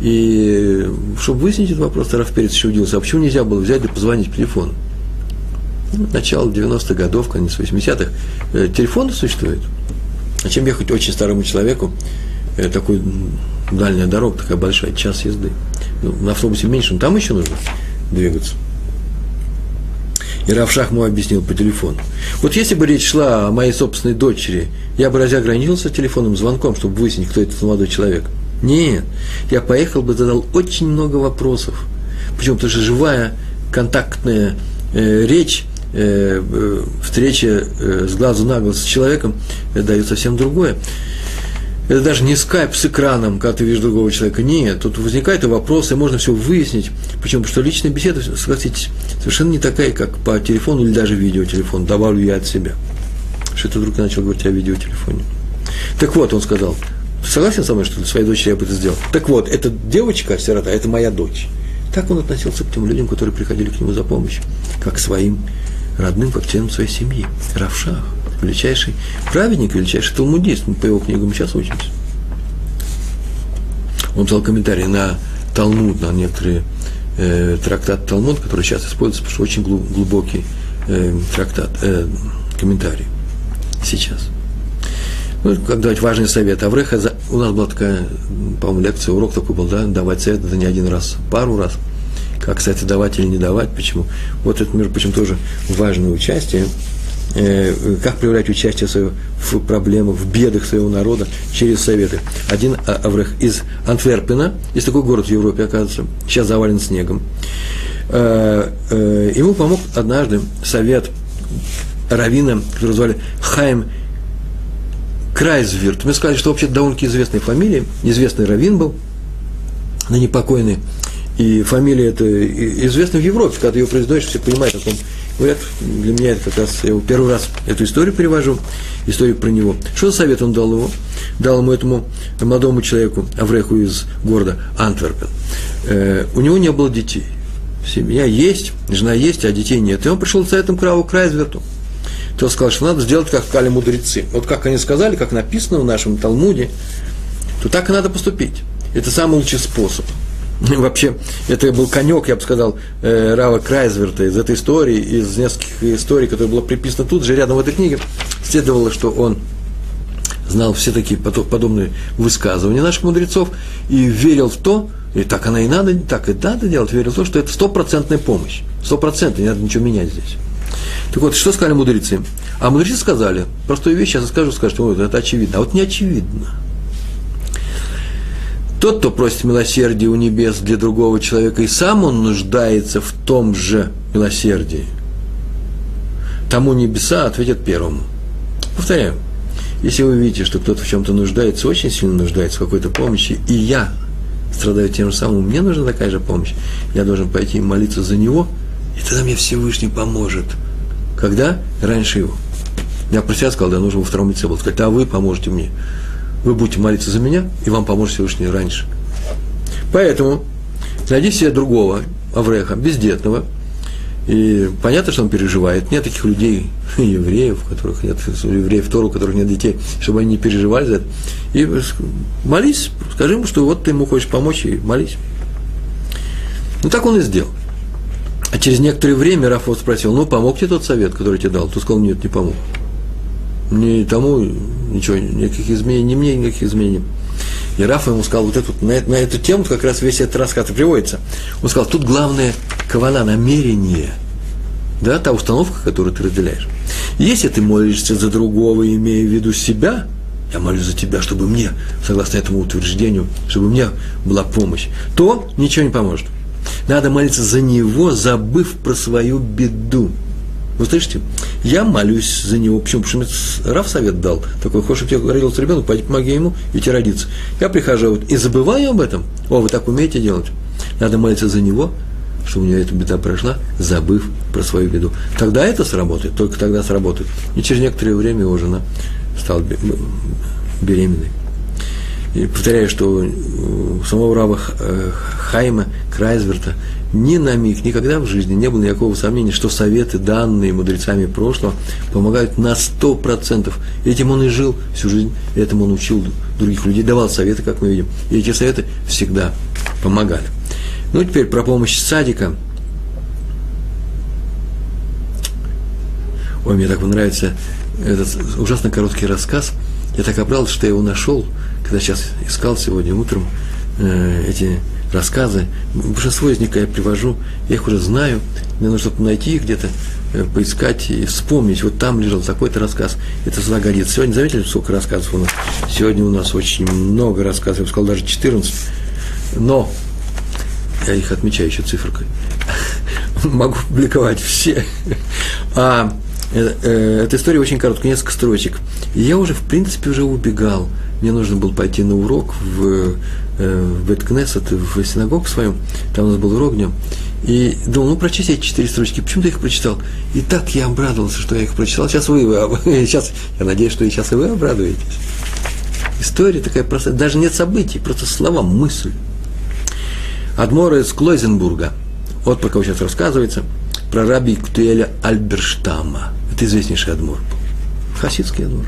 и чтобы выяснить этот вопрос, Раф Перец еще удивился, а почему нельзя было взять и позвонить по телефону? Начало 90-х годов, конец 80-х, э, телефоны существуют. А чем ехать очень старому человеку, э, такой дальняя дорога, такая большая, час езды. Ну, на автобусе меньше, но там еще нужно двигаться. И Равшах ему объяснил по телефону. Вот если бы речь шла о моей собственной дочери, я бы разве ограничился телефонным звонком, чтобы выяснить, кто этот молодой человек? Нет, я поехал бы, задал очень много вопросов. Почему? Потому что живая, контактная э, речь, встреча э, с глазу на глаз с человеком э, дает совсем другое. Это даже не скайп с экраном, когда ты видишь другого человека. Нет, тут возникают и вопросы, можно все выяснить. Почему? Потому что личная беседа, согласитесь, совершенно не такая, как по телефону или даже видеотелефон. Добавлю я от себя. Что ты вдруг начал говорить о видеотелефоне. Так вот, он сказал, ты согласен со мной, что для своей дочери я бы это сделал? Так вот, эта девочка, сирота, это моя дочь. Так он относился к тем людям, которые приходили к нему за помощью, как к своим родным, как членам своей семьи. Равшах величайший праведник, величайший талмудист. Мы по его книгам сейчас учимся. Он писал комментарий на Талмуд, на некоторые э, трактат Талмуд, который сейчас используется, потому что очень глубокий э, трактат, э, комментарий сейчас. Ну, как давать важный совет. Авреха, у нас была такая, по-моему, лекция, урок такой был, да, давать совет, это не один раз, пару раз. Как, кстати, давать или не давать, почему? Вот это, между прочим, тоже важное участие Э, как проявлять участие свое в проблемах, в бедах своего народа через советы. Один а, Аврех из Антверпена, есть такой город в Европе, оказывается, сейчас завален снегом. Э, э, ему помог однажды совет равина, который звали Хайм Крайзвирт. Мне сказали, что вообще довольно-таки известная фамилия, известный равин был, на непокойный. И фамилия эта известна в Европе, когда ее произносишь, все понимают, о ком Говорят, для меня это как раз, я первый раз эту историю перевожу, историю про него. Что за совет он дал его? Дал ему этому молодому человеку, Авреху из города Антверпен. Э, у него не было детей. Семья есть, жена есть, а детей нет. И он пришел с советом к Раву Крайзверту. То сказал, что надо сделать, как сказали мудрецы. Вот как они сказали, как написано в нашем Талмуде, то так и надо поступить. Это самый лучший способ – Вообще, это был конек, я бы сказал, э, Рава Крайзверта из этой истории, из нескольких историй, которые было приписано тут же, рядом в этой книге, следовало, что он знал все такие подобные высказывания наших мудрецов и верил в то, и так она и надо, так и надо делать, верил в то, что это стопроцентная помощь. Стопроцентная, не надо ничего менять здесь. Так вот, что сказали мудрецы? А мудрецы сказали, простую вещь, сейчас скажу, скажете, ой, это очевидно. А вот не очевидно. Тот, кто просит милосердия у небес для другого человека, и сам он нуждается в том же милосердии. Тому небеса ответят первому. Повторяю, если вы видите, что кто-то в чем-то нуждается, очень сильно нуждается в какой-то помощи, и я страдаю тем же самым, мне нужна такая же помощь, я должен пойти молиться за него, и тогда мне Всевышний поможет. Когда? Раньше его. Я про себя сказал, да, нужно во втором лице был сказать, а вы поможете мне вы будете молиться за меня, и вам поможет Всевышний раньше. Поэтому найди себе другого Авреха, бездетного, и понятно, что он переживает. Нет таких людей, евреев, у которых нет, евреев Тору, у которых нет детей, чтобы они не переживали за это. И молись, скажи ему, что вот ты ему хочешь помочь, и молись. Ну, так он и сделал. А через некоторое время Рафот спросил, ну, помог тебе тот совет, который тебе дал? Ты сказал, нет, не помог. Ни тому ничего, никаких изменений, ни мне никаких изменений. И Рафа ему сказал, вот эту, на, на эту тему как раз весь этот рассказ и приводится. Он сказал, тут главное кавана, намерение, да, та установка, которую ты разделяешь. Если ты молишься за другого, имея в виду себя, я молюсь за тебя, чтобы мне, согласно этому утверждению, чтобы мне была помощь, то ничего не поможет. Надо молиться за него, забыв про свою беду. Вы слышите? Я молюсь за него. Почему? Потому что Раф совет дал. Такой, хочешь, чтобы тебе родился ребенок, пойди помоги ему, и тебе родится. Я прихожу вот, и забываю об этом. О, вы так умеете делать? Надо молиться за него, чтобы у него эта беда прошла, забыв про свою беду. Тогда это сработает, только тогда сработает. И через некоторое время его жена стала беременной. И повторяю, что у самого раба э, Хайма Крайзверта ни на миг, никогда в жизни не было никакого сомнения, что советы, данные мудрецами прошлого, помогают на сто процентов. Этим он и жил всю жизнь, этому он учил других людей, давал советы, как мы видим. И эти советы всегда помогали. Ну, теперь про помощь садика. Ой, мне так понравится этот ужасно короткий рассказ. Я так обрадовался, что я его нашел, когда сейчас искал сегодня утром э, эти рассказы, большинство из них я привожу, я их уже знаю, мне нужно чтобы найти их где-то, э, поискать и вспомнить, вот там лежал такой-то рассказ, это годится. Сегодня, заметили, сколько рассказов у нас? Сегодня у нас очень много рассказов, я бы сказал, даже 14. Но, я их отмечаю еще циферкой, могу публиковать все. А эта история очень короткая, несколько строчек. Я уже, в принципе, уже убегал. Мне нужно было пойти на урок в, в Беткнессет, в синагогу своем. Там у нас был урок днем. И думал, ну, прочесть эти четыре строчки. Почему ты их прочитал? И так я обрадовался, что я их прочитал. Сейчас вы, сейчас, я надеюсь, что и сейчас и вы обрадуетесь. История такая простая. Даже нет событий, просто слова, мысль. Адмор из Клойзенбурга. Вот про кого сейчас рассказывается. Про раби Ктуэля Альберштама. Это известнейший адмор был. Хасидский адмор.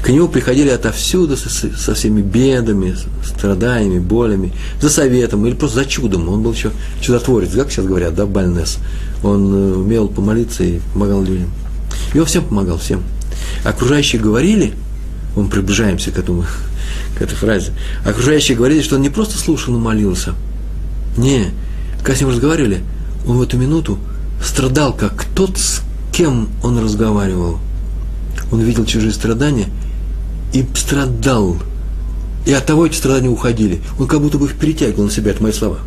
К нему приходили отовсюду со, со всеми бедами, страданиями, болями, за советом или просто за чудом. Он был еще чудотворец, как сейчас говорят, да, Бальнес. Он э, умел помолиться и помогал людям. И он всем помогал, всем. Окружающие говорили, мы приближаемся к этому, к этой фразе, окружающие говорили, что он не просто слушал, но молился. Не, когда с ним разговаривали, он в эту минуту страдал, как тот, кем он разговаривал. Он видел чужие страдания – и страдал. И от того эти страдания уходили. Он как будто бы их перетягивал на себя, это мои слова.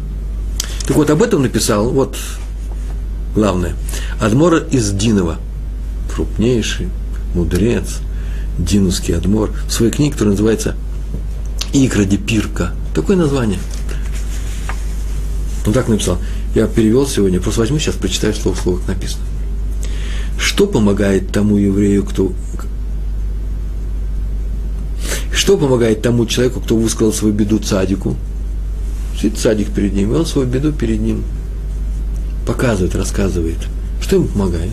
Так вот, об этом написал, вот главное, Адмора из Динова, крупнейший мудрец, динусский Адмор, в своей книге, которая называется «Икра Пирка». Такое название. Он так написал. Я перевел сегодня, просто возьму сейчас, прочитаю слово в слово, как написано. Что помогает тому еврею, кто что помогает тому человеку, кто высказал свою беду цадику? Сидит цадик перед ним, и он свою беду перед ним показывает, рассказывает. Что ему помогает?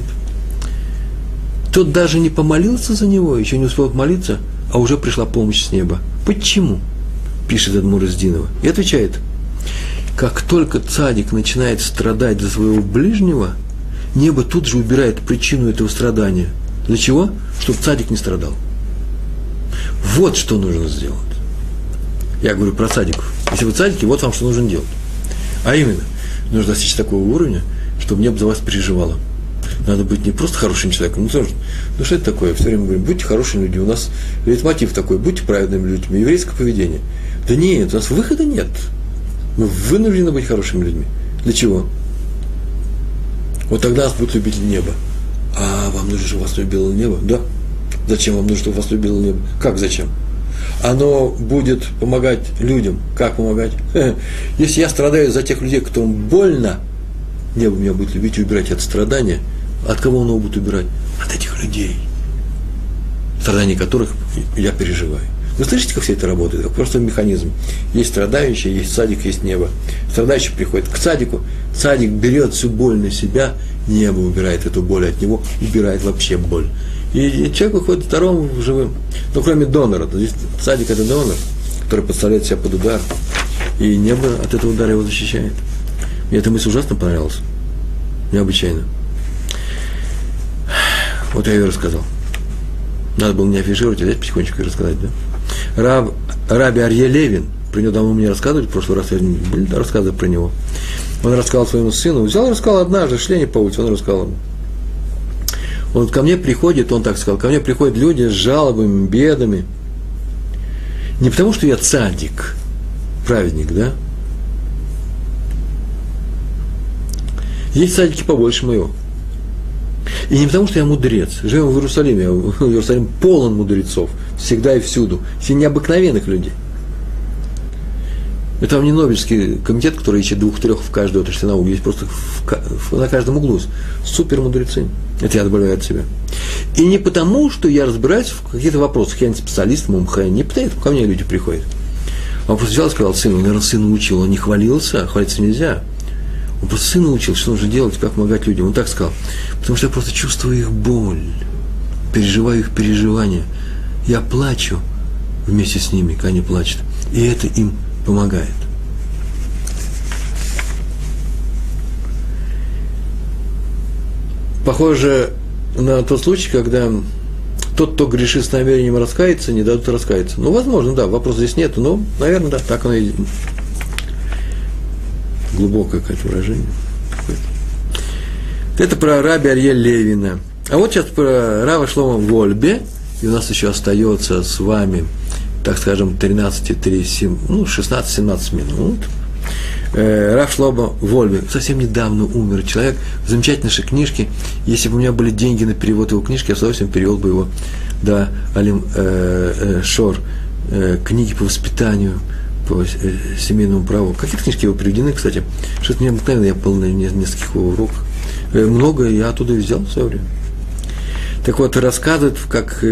Тот даже не помолился за него, еще не успел молиться, а уже пришла помощь с неба. Почему? Пишет Адмур Издинова. И отвечает, как только цадик начинает страдать за своего ближнего, небо тут же убирает причину этого страдания. Для чего? Чтобы цадик не страдал. Вот что нужно сделать. Я говорю про садиков. Если вы садики, вот вам что нужно делать. А именно, нужно достичь такого уровня, чтобы небо за вас переживало. Надо быть не просто хорошим человеком, ну, тоже, ну что это такое? Все время говорим, будьте хорошими людьми. У нас ведь мотив такой, будьте праведными людьми, еврейское поведение. Да нет, у нас выхода нет. Мы вынуждены быть хорошими людьми. Для чего? Вот тогда нас будут любить небо. А вам нужно, чтобы вас любило небо? Да. Зачем вам нужно, чтобы вас любило небо? Как зачем? Оно будет помогать людям. Как помогать? Если я страдаю за тех людей, которым больно, небо меня будет любить и убирать от страдания. От кого оно будет убирать? От этих людей, страдания которых я переживаю. Вы слышите, как все это работает? Как просто механизм. Есть страдающий, есть садик, есть небо. Страдающий приходит к садику, садик берет всю боль на себя, небо убирает эту боль от него, убирает вообще боль. И человек выходит здоровым, живым. Ну, кроме донора. Здесь садик – это донор, который подставляет себя под удар. И небо от этого удара его защищает. Мне эта мысль ужасно понравилась. Необычайно. Вот я ее рассказал. Надо было не афишировать, а взять потихонечку и рассказать, да? Раб, Раби Арье Левин, про него давно мне рассказывали, в прошлый раз я были рассказы про него. Он рассказал своему сыну, взял и рассказал однажды, шли они по улице, он рассказал ему. Вот ко мне приходит, он так сказал, ко мне приходят люди с жалобами, бедами. Не потому, что я цадик, праведник, да? Есть садики побольше моего. И не потому, что я мудрец. Живем в Иерусалиме, а Иерусалим полон мудрецов. Всегда и всюду. Все необыкновенных людей. Это вам не Нобелевский комитет, который ищет двух-трех в каждой отрасли науки. Есть просто в, в, на каждом углу супер мудрецы. Это я добавляю от себя. И не потому, что я разбираюсь в каких-то вопросах. Я не специалист, мумха, не поэтому ко мне люди приходят. Он просто взял и сказал сыну, наверное, сын учил, он не хвалился, хвалиться нельзя. Он просто сына учил, что нужно делать, как помогать людям. Он так сказал, потому что я просто чувствую их боль, переживаю их переживания. Я плачу вместе с ними, когда они плачут. И это им помогает. Похоже на тот случай, когда тот, кто грешит с намерением раскаяться, не дадут раскаяться. Ну, возможно, да, вопрос здесь нет, но, наверное, да, так оно и глубокое какое-то выражение. Это про раби Арье Левина. А вот сейчас про Рава Шлома Вольбе. И у нас еще остается с вами, так скажем, 13, 3, 7, ну, 16-17 минут. Э, Раф Шлома Вольбе. Совсем недавно умер человек замечательной книжке. Если бы у меня были деньги на перевод его книжки, я с удовольствием перевел бы его да, Алим э, э, Шор, книги по воспитанию, по семейному праву. Какие книжки его приведены, кстати? Что-то необыкновенно, я был на нескольких его уроках. Много я оттуда взял в свое время. Так вот, рассказывает, как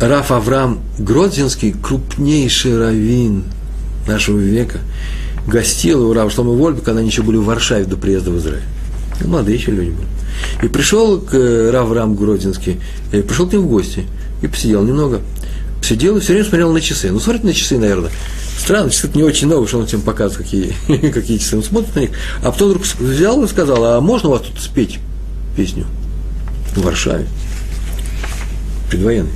Раф Авраам Гродзинский, крупнейший раввин нашего века, гостил у Рава Шлома Вольба, когда они еще были в Варшаве до приезда в Израиль. Ну, молодые еще люди были. И пришел к э, Рав Рам Гродзинский, и пришел к ним в гости, и посидел немного. Сидел и все время смотрел на часы. Ну, смотрит на часы, наверное. Странно, часы не очень новые, что он всем показывает, какие, какие часы. Он смотрит на них. А потом вдруг взял и сказал, а можно у вас тут спеть песню в Варшаве? Предвоенный.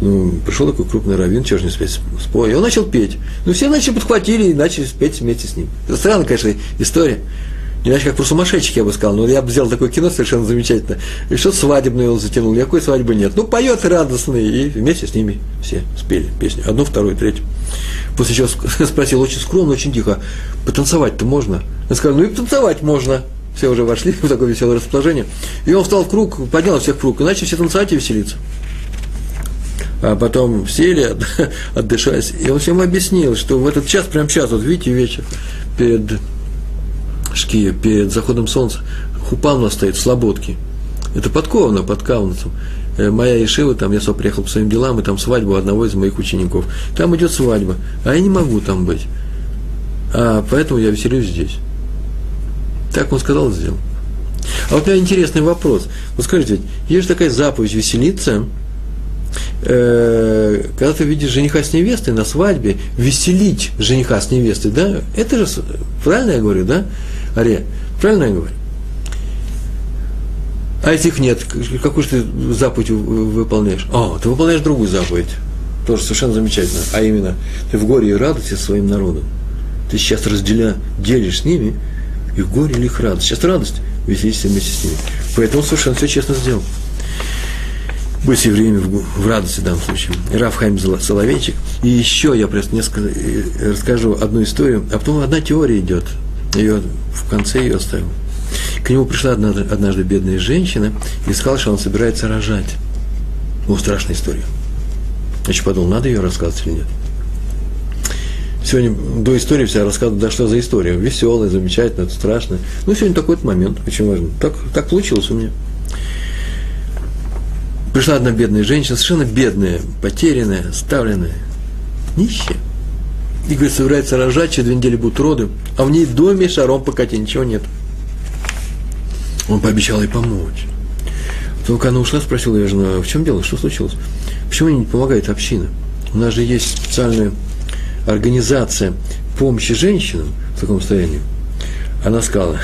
Ну, пришел такой крупный раввин, чего же не спеть, спой. И он начал петь. Ну, все начали подхватили и начали спеть вместе с ним. Это странная, конечно, история. Иначе как про сумасшедших, я бы сказал. Но я бы сделал такое кино совершенно замечательно. И что свадебное его затянул. Никакой свадьбы нет. Ну, поет радостный. И вместе с ними все спели песню. Одну, вторую, третью. После чего спросил очень скромно, очень тихо. Потанцевать-то можно? Он сказал, ну и потанцевать можно. Все уже вошли в такое веселое расположение. И он встал в круг, поднял всех в круг. Иначе все танцевать и веселиться. А потом сели, отдышались. И он всем объяснил, что в этот час, прям час, вот видите, вечер, перед шкия перед заходом солнца, хупан у нас стоит в Слободке. Это подковано под Кауницем. Э, моя Ешива, там я сам приехал по своим делам, и там свадьба одного из моих учеников. Там идет свадьба, а я не могу там быть. А поэтому я веселюсь здесь. Так он сказал, сделал. А вот у меня интересный вопрос. Вот скажите, есть же такая заповедь веселиться, э, когда ты видишь жениха с невестой на свадьбе, веселить жениха с невестой, да? Это же, правильно я говорю, да? Аре. Правильно я говорю? А если их нет, какую же ты заповедь выполняешь? О, ты выполняешь другую заповедь. Тоже совершенно замечательно. А именно, ты в горе и радости своим народом. Ты сейчас разделя, делишь с ними их горе или их радость. Сейчас радость, веселись вместе с ними. Поэтому совершенно все честно сделал. Быть евреями в, в радости в данном случае. Рафхайм Соловейчик. И еще я просто несколько э, расскажу одну историю, а потом одна теория идет – ее в конце ее оставил. К нему пришла однажды, однажды бедная женщина и сказала, что он собирается рожать. Ну, страшная история. Еще подумал, надо ее рассказывать или нет. Сегодня до истории вся рассказывают, да что за история. Веселая, замечательная, страшная. Ну, сегодня такой момент, очень важный. Так, так получилось у меня. Пришла одна бедная женщина, совершенно бедная, потерянная, ставленная, нищая. И говорит, собирается рожать, через две недели будут роды, а в ней в доме шаром покати, ничего нет. Он пообещал ей помочь. Только она ушла, спросила ее жена, в чем дело, что случилось? Почему не помогает община? У нас же есть специальная организация помощи женщинам в таком состоянии. Она сказала,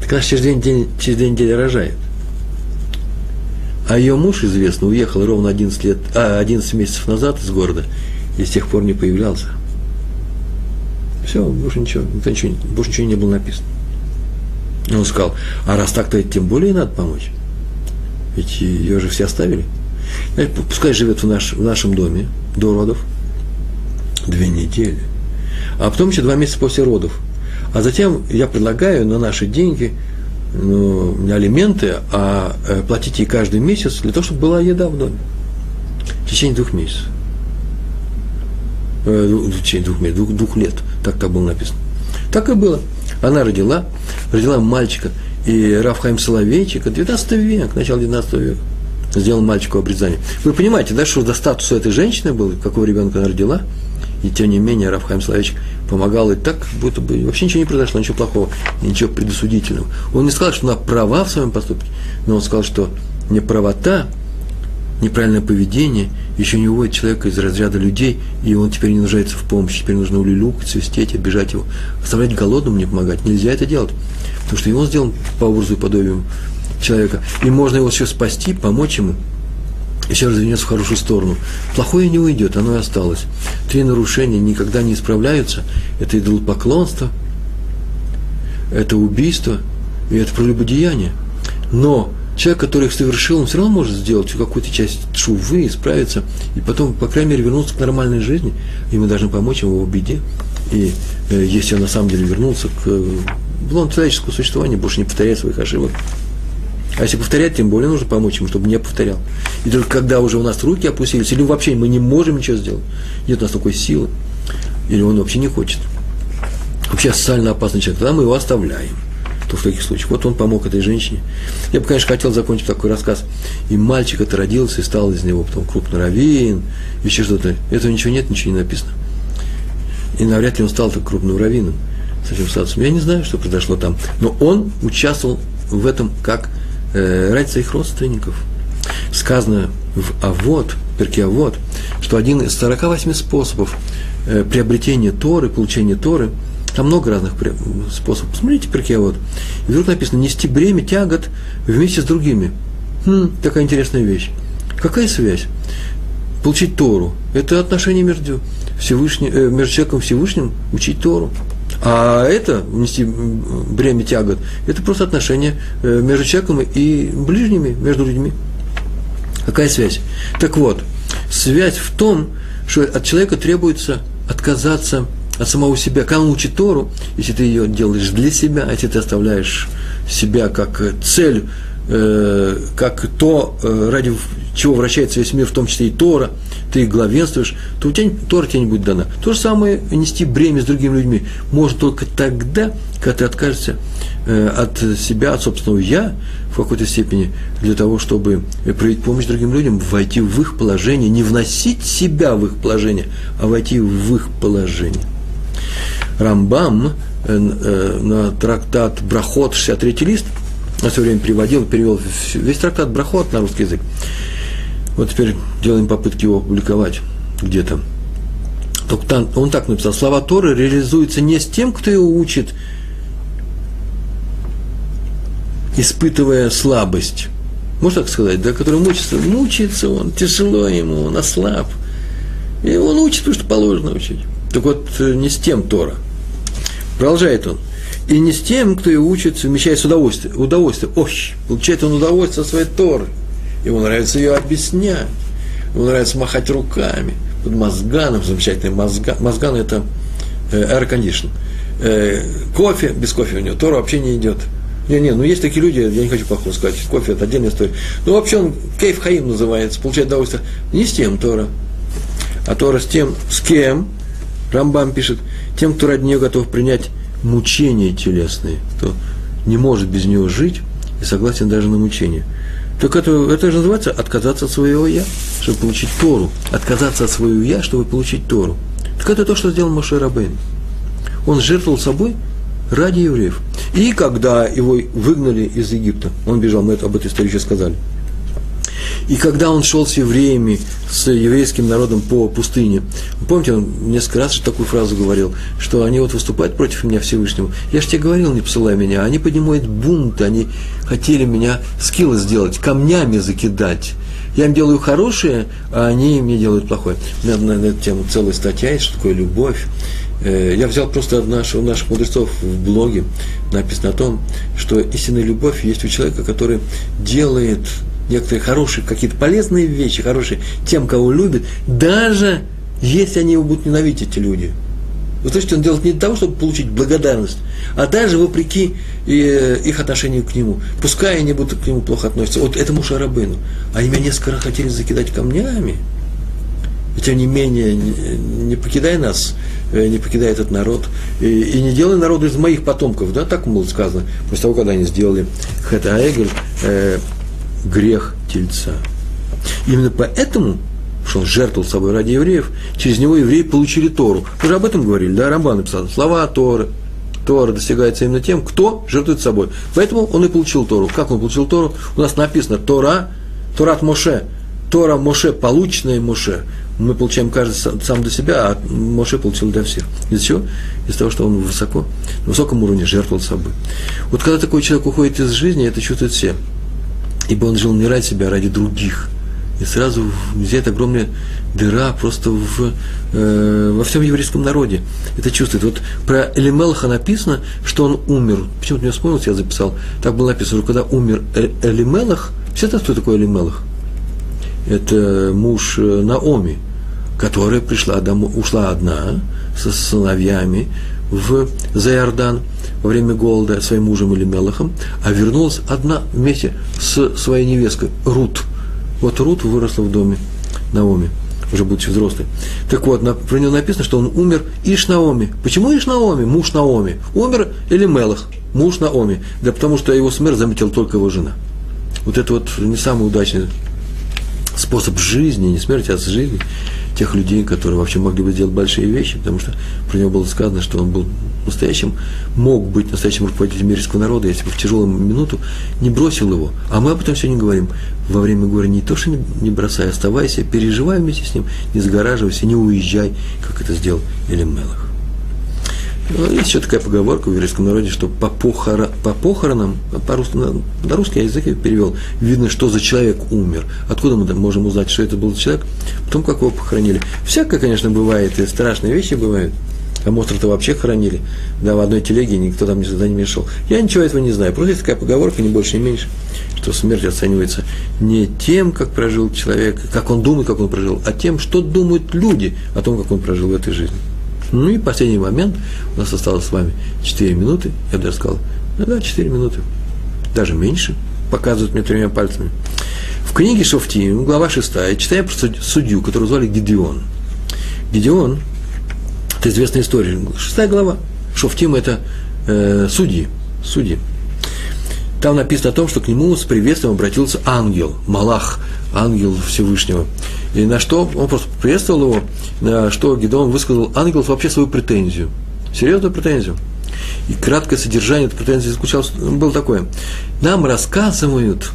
так она через день, день, через две недели рожает. А ее муж, известно, уехал ровно 11, лет, а, 11 месяцев назад из города – и с тех пор не появлялся. Все, больше ничего, ничего, больше ничего не было написано. И он сказал, а раз так-то тем более надо помочь. Ведь ее же все оставили. Пускай живет в, наш, в нашем доме до родов две недели, а потом еще два месяца после родов. А затем я предлагаю на наши деньги ну, не алименты, а э, платить ей каждый месяц для того, чтобы была еда в доме. В течение двух месяцев. Э, в течение двух, двух, двух лет, так так было написано. Так и было. Она родила, родила мальчика, и Рафхайм Соловейчик, 19 век, начало 19 века, сделал мальчику обрезание. Вы понимаете, да, что до статуса этой женщины был, какого ребенка она родила, и тем не менее Рафхайм Соловейчик помогал и так, будто бы вообще ничего не произошло, ничего плохого, ничего предосудительного. Он не сказал, что она права в своем поступке, но он сказал, что неправота неправильное поведение еще не уводит человека из разряда людей, и он теперь не нуждается в помощи, теперь нужно улюлюкать, свистеть, обижать его. Оставлять голодным не помогать, нельзя это делать, потому что и он сделан по образу и подобию человека, и можно его еще спасти, помочь ему, все развернется в хорошую сторону. Плохое не уйдет, оно и осталось. Три нарушения никогда не исправляются, это идолопоклонство, это убийство, и это прелюбодеяние. Но человек, который их совершил, он все равно может сделать какую-то часть шувы, исправиться, и потом, по крайней мере, вернуться к нормальной жизни, и мы должны помочь ему в беде. И э, если он на самом деле вернулся к э, человеческому существованию, больше не повторяет своих ошибок, а если повторять, тем более нужно помочь ему, чтобы не повторял. И только когда уже у нас руки опустились, или вообще мы не можем ничего сделать, нет у нас такой силы, или он вообще не хочет. Вообще социально опасный человек, тогда мы его оставляем то в таких случаях. Вот он помог этой женщине. Я бы, конечно, хотел закончить такой рассказ. И мальчик это родился, и стал из него потом крупный раввин, еще что-то. Этого ничего нет, ничего не написано. И навряд ли он стал так крупным раввином с этим статусом. Я не знаю, что произошло там. Но он участвовал в этом как э, ради своих родственников. Сказано в Авод, перке Авод, что один из 48 способов э, приобретения Торы, получения Торы – там много разных способов. Посмотрите, перке вот. И вдруг написано «нести бремя, тягот вместе с другими». Хм, такая интересная вещь. Какая связь? Получить Тору – это отношение между, Всевышним, э, между человеком Всевышним, учить Тору. А это, нести бремя тягот, это просто отношение э, между человеком и ближними, между людьми. Какая связь? Так вот, связь в том, что от человека требуется отказаться от самого себя. Когда он учит Тору, если ты ее делаешь для себя, если ты оставляешь себя как цель, э, как то, э, ради чего вращается весь мир, в том числе и Тора, ты главенствуешь, то у тебя Тора тебе не будет дана. То же самое нести бремя с другими людьми можно только тогда, когда ты откажешься э, от себя, от собственного «я» в какой-то степени, для того, чтобы проявить помощь другим людям, войти в их положение, не вносить себя в их положение, а войти в их положение. Рамбам на трактат Брахот, 63 лист, на свое время переводил, перевел весь трактат Брахот на русский язык. Вот теперь делаем попытки его опубликовать где-то. Он так написал, слова Торы реализуются не с тем, кто его учит, испытывая слабость. Можно так сказать, да, который мучится, мучается он, тяжело ему, он ослаб. И он учит, потому что положено учить. Так вот, э, не с тем Тора – Продолжает он. И не с тем, кто ее учит, совмещает с удовольствием. Удовольствие. Ой, получает он удовольствие от своей Торы. Ему нравится ее объяснять. Ему нравится махать руками. Под мозганом, замечательный мозган. Мозган – это э, air Э, кофе, без кофе у него, Тора вообще не идет. Не, не, ну есть такие люди, я не хочу плохого сказать, кофе – это отдельная история. Ну, вообще он кейф хаим называется, получает удовольствие. Не с тем Тора, а Тора с тем, с кем, Рамбам пишет, тем, кто ради нее готов принять мучения телесные, кто не может без нее жить и согласен даже на мучения. Так это, это же называется отказаться от своего «я», чтобы получить Тору. Отказаться от своего «я», чтобы получить Тору. Так это то, что сделал Моше Рабейн. Он жертвовал собой ради евреев. И когда его выгнали из Египта, он бежал, мы это, об этой истории еще сказали – и когда он шел с евреями, с еврейским народом по пустыне, помните, он несколько раз такую фразу говорил, что они вот выступают против меня Всевышнего. Я же тебе говорил, не посылай меня. Они поднимают бунт, они хотели меня скиллы сделать, камнями закидать. Я им делаю хорошее, а они мне делают плохое. У меня на эту тему целая статья есть, что такое любовь. Э, я взял просто нашего, наших мудрецов в блоге, написано о том, что истинная любовь есть у человека, который делает некоторые хорошие, какие-то полезные вещи, хорошие тем, кого любит, даже если они его будут ненавидеть, эти люди. Вы слышите, он делает не для того, чтобы получить благодарность, а даже вопреки э, их отношению к нему. Пускай они будут к нему плохо относиться. Вот этому Шарабыну. Они меня несколько раз хотели закидать камнями. И тем не менее, не покидай нас, э, не покидай этот народ, и, и не делай народу из моих потомков, да, так было сказано, после того, когда они сделали Хэта Аэгель, э, грех тельца. Именно поэтому, что он жертвовал собой ради евреев, через него евреи получили Тору. Мы же об этом говорили, да, Рамбан написал, слова Торы. Тора достигается именно тем, кто жертвует собой. Поэтому он и получил Тору. Как он получил Тору? У нас написано Тора, Торат Моше. Тора Моше, полученная Моше. Мы получаем каждый сам для себя, а Моше получил для всех. Из-за чего? Из-за того, что он высоко, на высоком уровне жертвовал собой. Вот когда такой человек уходит из жизни, это чувствуют все ибо он жил не ради себя, а ради других. и сразу взять огромная дыра просто в, э, во всем еврейском народе. Это чувствует. Вот про Элимелаха написано, что он умер. Почему-то мне вспомнилось, я записал. Так было написано, что когда умер Элимелах, все знают, кто такой Элимелах? Это муж э, Наоми, которая пришла домой, ушла одна со сыновьями в Заярдан во время голода своим мужем или Мелахом, а вернулась одна вместе с своей невесткой Рут. Вот Рут выросла в доме Наоми, уже будучи взрослой. Так вот, на, про него написано, что он умер Иш Наоми. Почему Иш Наоми? Муж Наоми. Умер или Мелах? Муж Наоми. Да потому что его смерть заметила только его жена. Вот это вот не самый удачный способ жизни, не смерти, а жизни тех людей, которые вообще могли бы сделать большие вещи, потому что про него было сказано, что он был настоящим, мог быть настоящим руководителем еврейского народа, если бы в тяжелую минуту не бросил его. А мы об этом сегодня говорим. Во время горя не то, что не бросай, оставайся, переживай вместе с ним, не загораживайся, не уезжай, как это сделал Элимелах. Ну, есть еще такая поговорка в еврейском народе, что по, похора, по похоронам, по-русски, на русский язык я перевел, видно, что за человек умер. Откуда мы можем узнать, что это был человек? Потом, как его похоронили. Всякое, конечно, бывает, и страшные вещи бывают. А Моцарта вообще хоронили. Да, в одной телеге никто там никогда не мешал. Я ничего этого не знаю. Просто есть такая поговорка, не больше, не меньше, что смерть оценивается не тем, как прожил человек, как он думает, как он прожил, а тем, что думают люди о том, как он прожил в этой жизни. Ну и последний момент, у нас осталось с вами 4 минуты, я даже сказал, ну да, 4 минуты, даже меньше, показывают мне тремя пальцами. В книге Шофтим, глава 6, читаем про судью, которого звали Гедеон. Гедеон, это известная история, шестая глава. Шофтим – это э, судьи, судьи. Там написано о том, что к нему с приветствием обратился ангел, Малах, ангел Всевышнего. И на что он просто приветствовал его, на что Гедеон высказал ангел вообще свою претензию, серьезную претензию. И краткое содержание этой претензии заключалось, было такое. Нам рассказывают,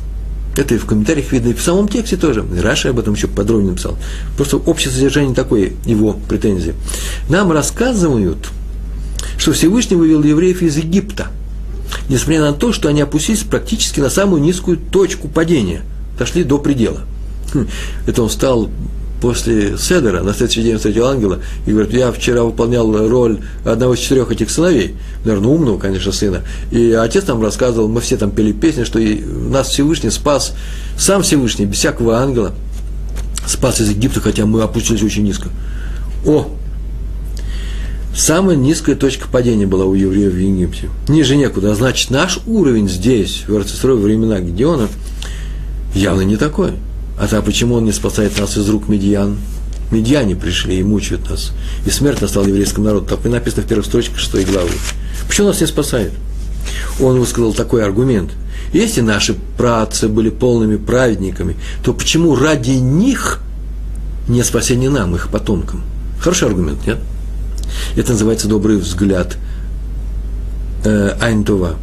это и в комментариях видно, и в самом тексте тоже. Раша об этом еще подробнее написал. Просто общее содержание такое его претензии. Нам рассказывают, что Всевышний вывел евреев из Египта, несмотря на то, что они опустились практически на самую низкую точку падения, дошли до предела. Хм, это он стал после Седера, на следующий день встретил ангела и говорит, я вчера выполнял роль одного из четырех этих сыновей, наверное, умного, конечно, сына. И отец нам рассказывал, мы все там пели песни, что и нас Всевышний спас, сам Всевышний, без всякого ангела, спас из Египта, хотя мы опустились очень низко. О, Самая низкая точка падения была у евреев в Египте. Ниже некуда. Значит, наш уровень здесь, в Арцистрой времена Гедеона, явно не такой. А то почему он не спасает нас из рук медьян? Медьяне пришли и мучают нас. И смерть настала еврейскому народу. Так и написано в первых строчках шестой главы. Почему нас не спасает? Он высказал такой аргумент. Если наши працы были полными праведниками, то почему ради них не спасение нам, их потомкам? Хороший аргумент, нет? Это называется добрый взгляд э, Айнтова.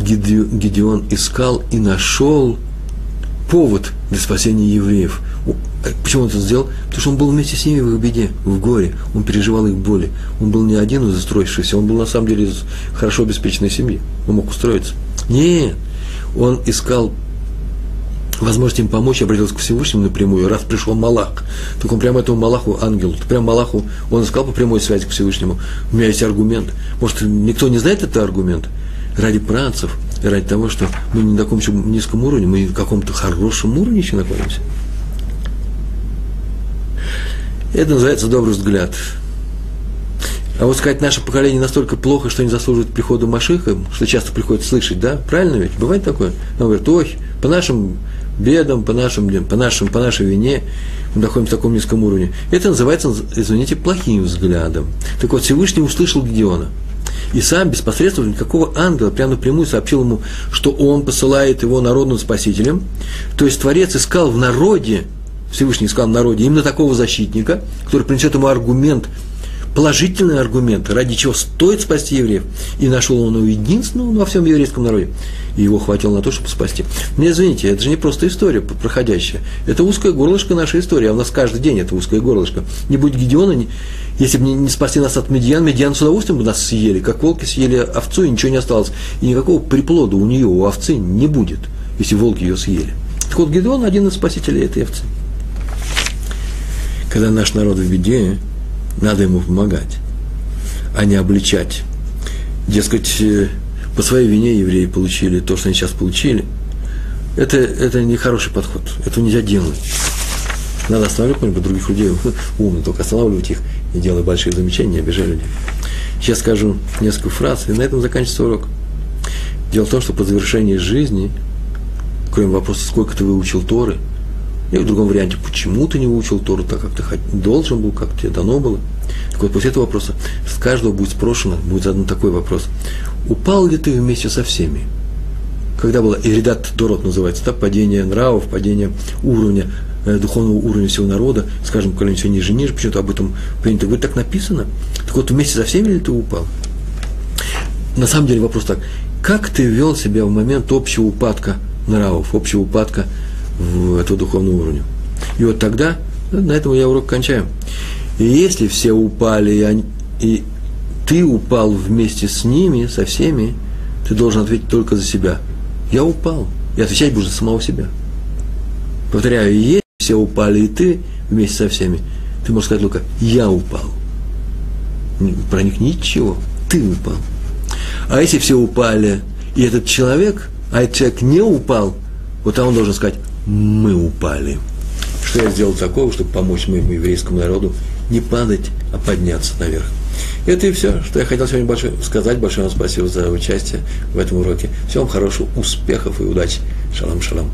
Гедеон искал и нашел повод для спасения евреев. Э, почему он это сделал? Потому что он был вместе с ними в их беде, в горе. Он переживал их боли. Он был не один из устроившихся, он был на самом деле из хорошо обеспеченной семьи. Он мог устроиться. Нет, он искал возможность им помочь, обратился к Всевышнему напрямую, раз пришел Малах, так он прямо этому Малаху, ангелу, прямо Малаху, он искал по прямой связи к Всевышнему. У меня есть аргумент. Может, никто не знает этот аргумент? Ради працев, ради того, что мы не на таком еще низком уровне, мы на каком-то хорошем уровне еще находимся. Это называется добрый взгляд. А вот сказать, наше поколение настолько плохо, что не заслуживает прихода Машиха, что часто приходится слышать, да? Правильно ведь? Бывает такое? Он говорит, ой, по нашим бедам, по, нашим, по, нашим, по нашей вине мы находимся в таком низком уровне. Это называется, извините, плохим взглядом. Так вот, Всевышний услышал Гедеона. И сам без посредства никакого ангела прямо напрямую сообщил ему, что он посылает его народным спасителем. То есть Творец искал в народе, Всевышний искал в народе именно такого защитника, который принесет ему аргумент положительный аргумент, ради чего стоит спасти евреев. И нашел он его единственного во всем еврейском народе. И его хватило на то, чтобы спасти. Мне извините, это же не просто история проходящая. Это узкое горлышко нашей истории. А у нас каждый день это узкое горлышко. Не будь Гедеона, если бы не, спасти нас от медиан, медиан с удовольствием бы нас съели, как волки съели овцу, и ничего не осталось. И никакого приплода у нее, у овцы не будет, если волки ее съели. Так вот, Гедеон один из спасителей этой овцы. Когда наш народ в беде, надо ему помогать, а не обличать. Дескать, э, по своей вине евреи получили то, что они сейчас получили. Это, это не хороший подход. Это нельзя делать. Надо останавливать, может быть, других людей. Умно, только останавливать их, не делая больших замечаний, не обижая людей. Сейчас скажу несколько фраз, и на этом заканчивается урок. Дело в том, что по завершении жизни, кроме вопроса, сколько ты выучил Торы, и в другом варианте, почему ты не выучил Тору так, как ты должен был, как тебе дано было. Так вот, после этого вопроса с каждого будет спрошено, будет задан такой вопрос. Упал ли ты вместе со всеми? Когда было Иридат Дорот называется, да, падение нравов, падение уровня, духовного уровня всего народа, скажем, коли все ниже, ниже, почему-то об этом принято говорить, так написано. Так вот, вместе со всеми ли ты упал? На самом деле вопрос так, как ты вел себя в момент общего упадка нравов, общего упадка в этого духовного уровня. И вот тогда, на этом я урок кончаю. И если все упали, и, они, и ты упал вместе с ними, со всеми, ты должен ответить только за себя. Я упал. И отвечать будешь за самого себя. Повторяю, если все упали, и ты вместе со всеми, ты можешь сказать только «я упал». Про них ничего. Ты упал. А если все упали, и этот человек, а этот человек не упал, вот там он должен сказать мы упали. Что я сделал такого, чтобы помочь моему еврейскому народу не падать, а подняться наверх. Это и все, что я хотел сегодня большое, сказать. Большое вам спасибо за участие в этом уроке. Всем хорошего, успехов и удачи. Шалом, шалом.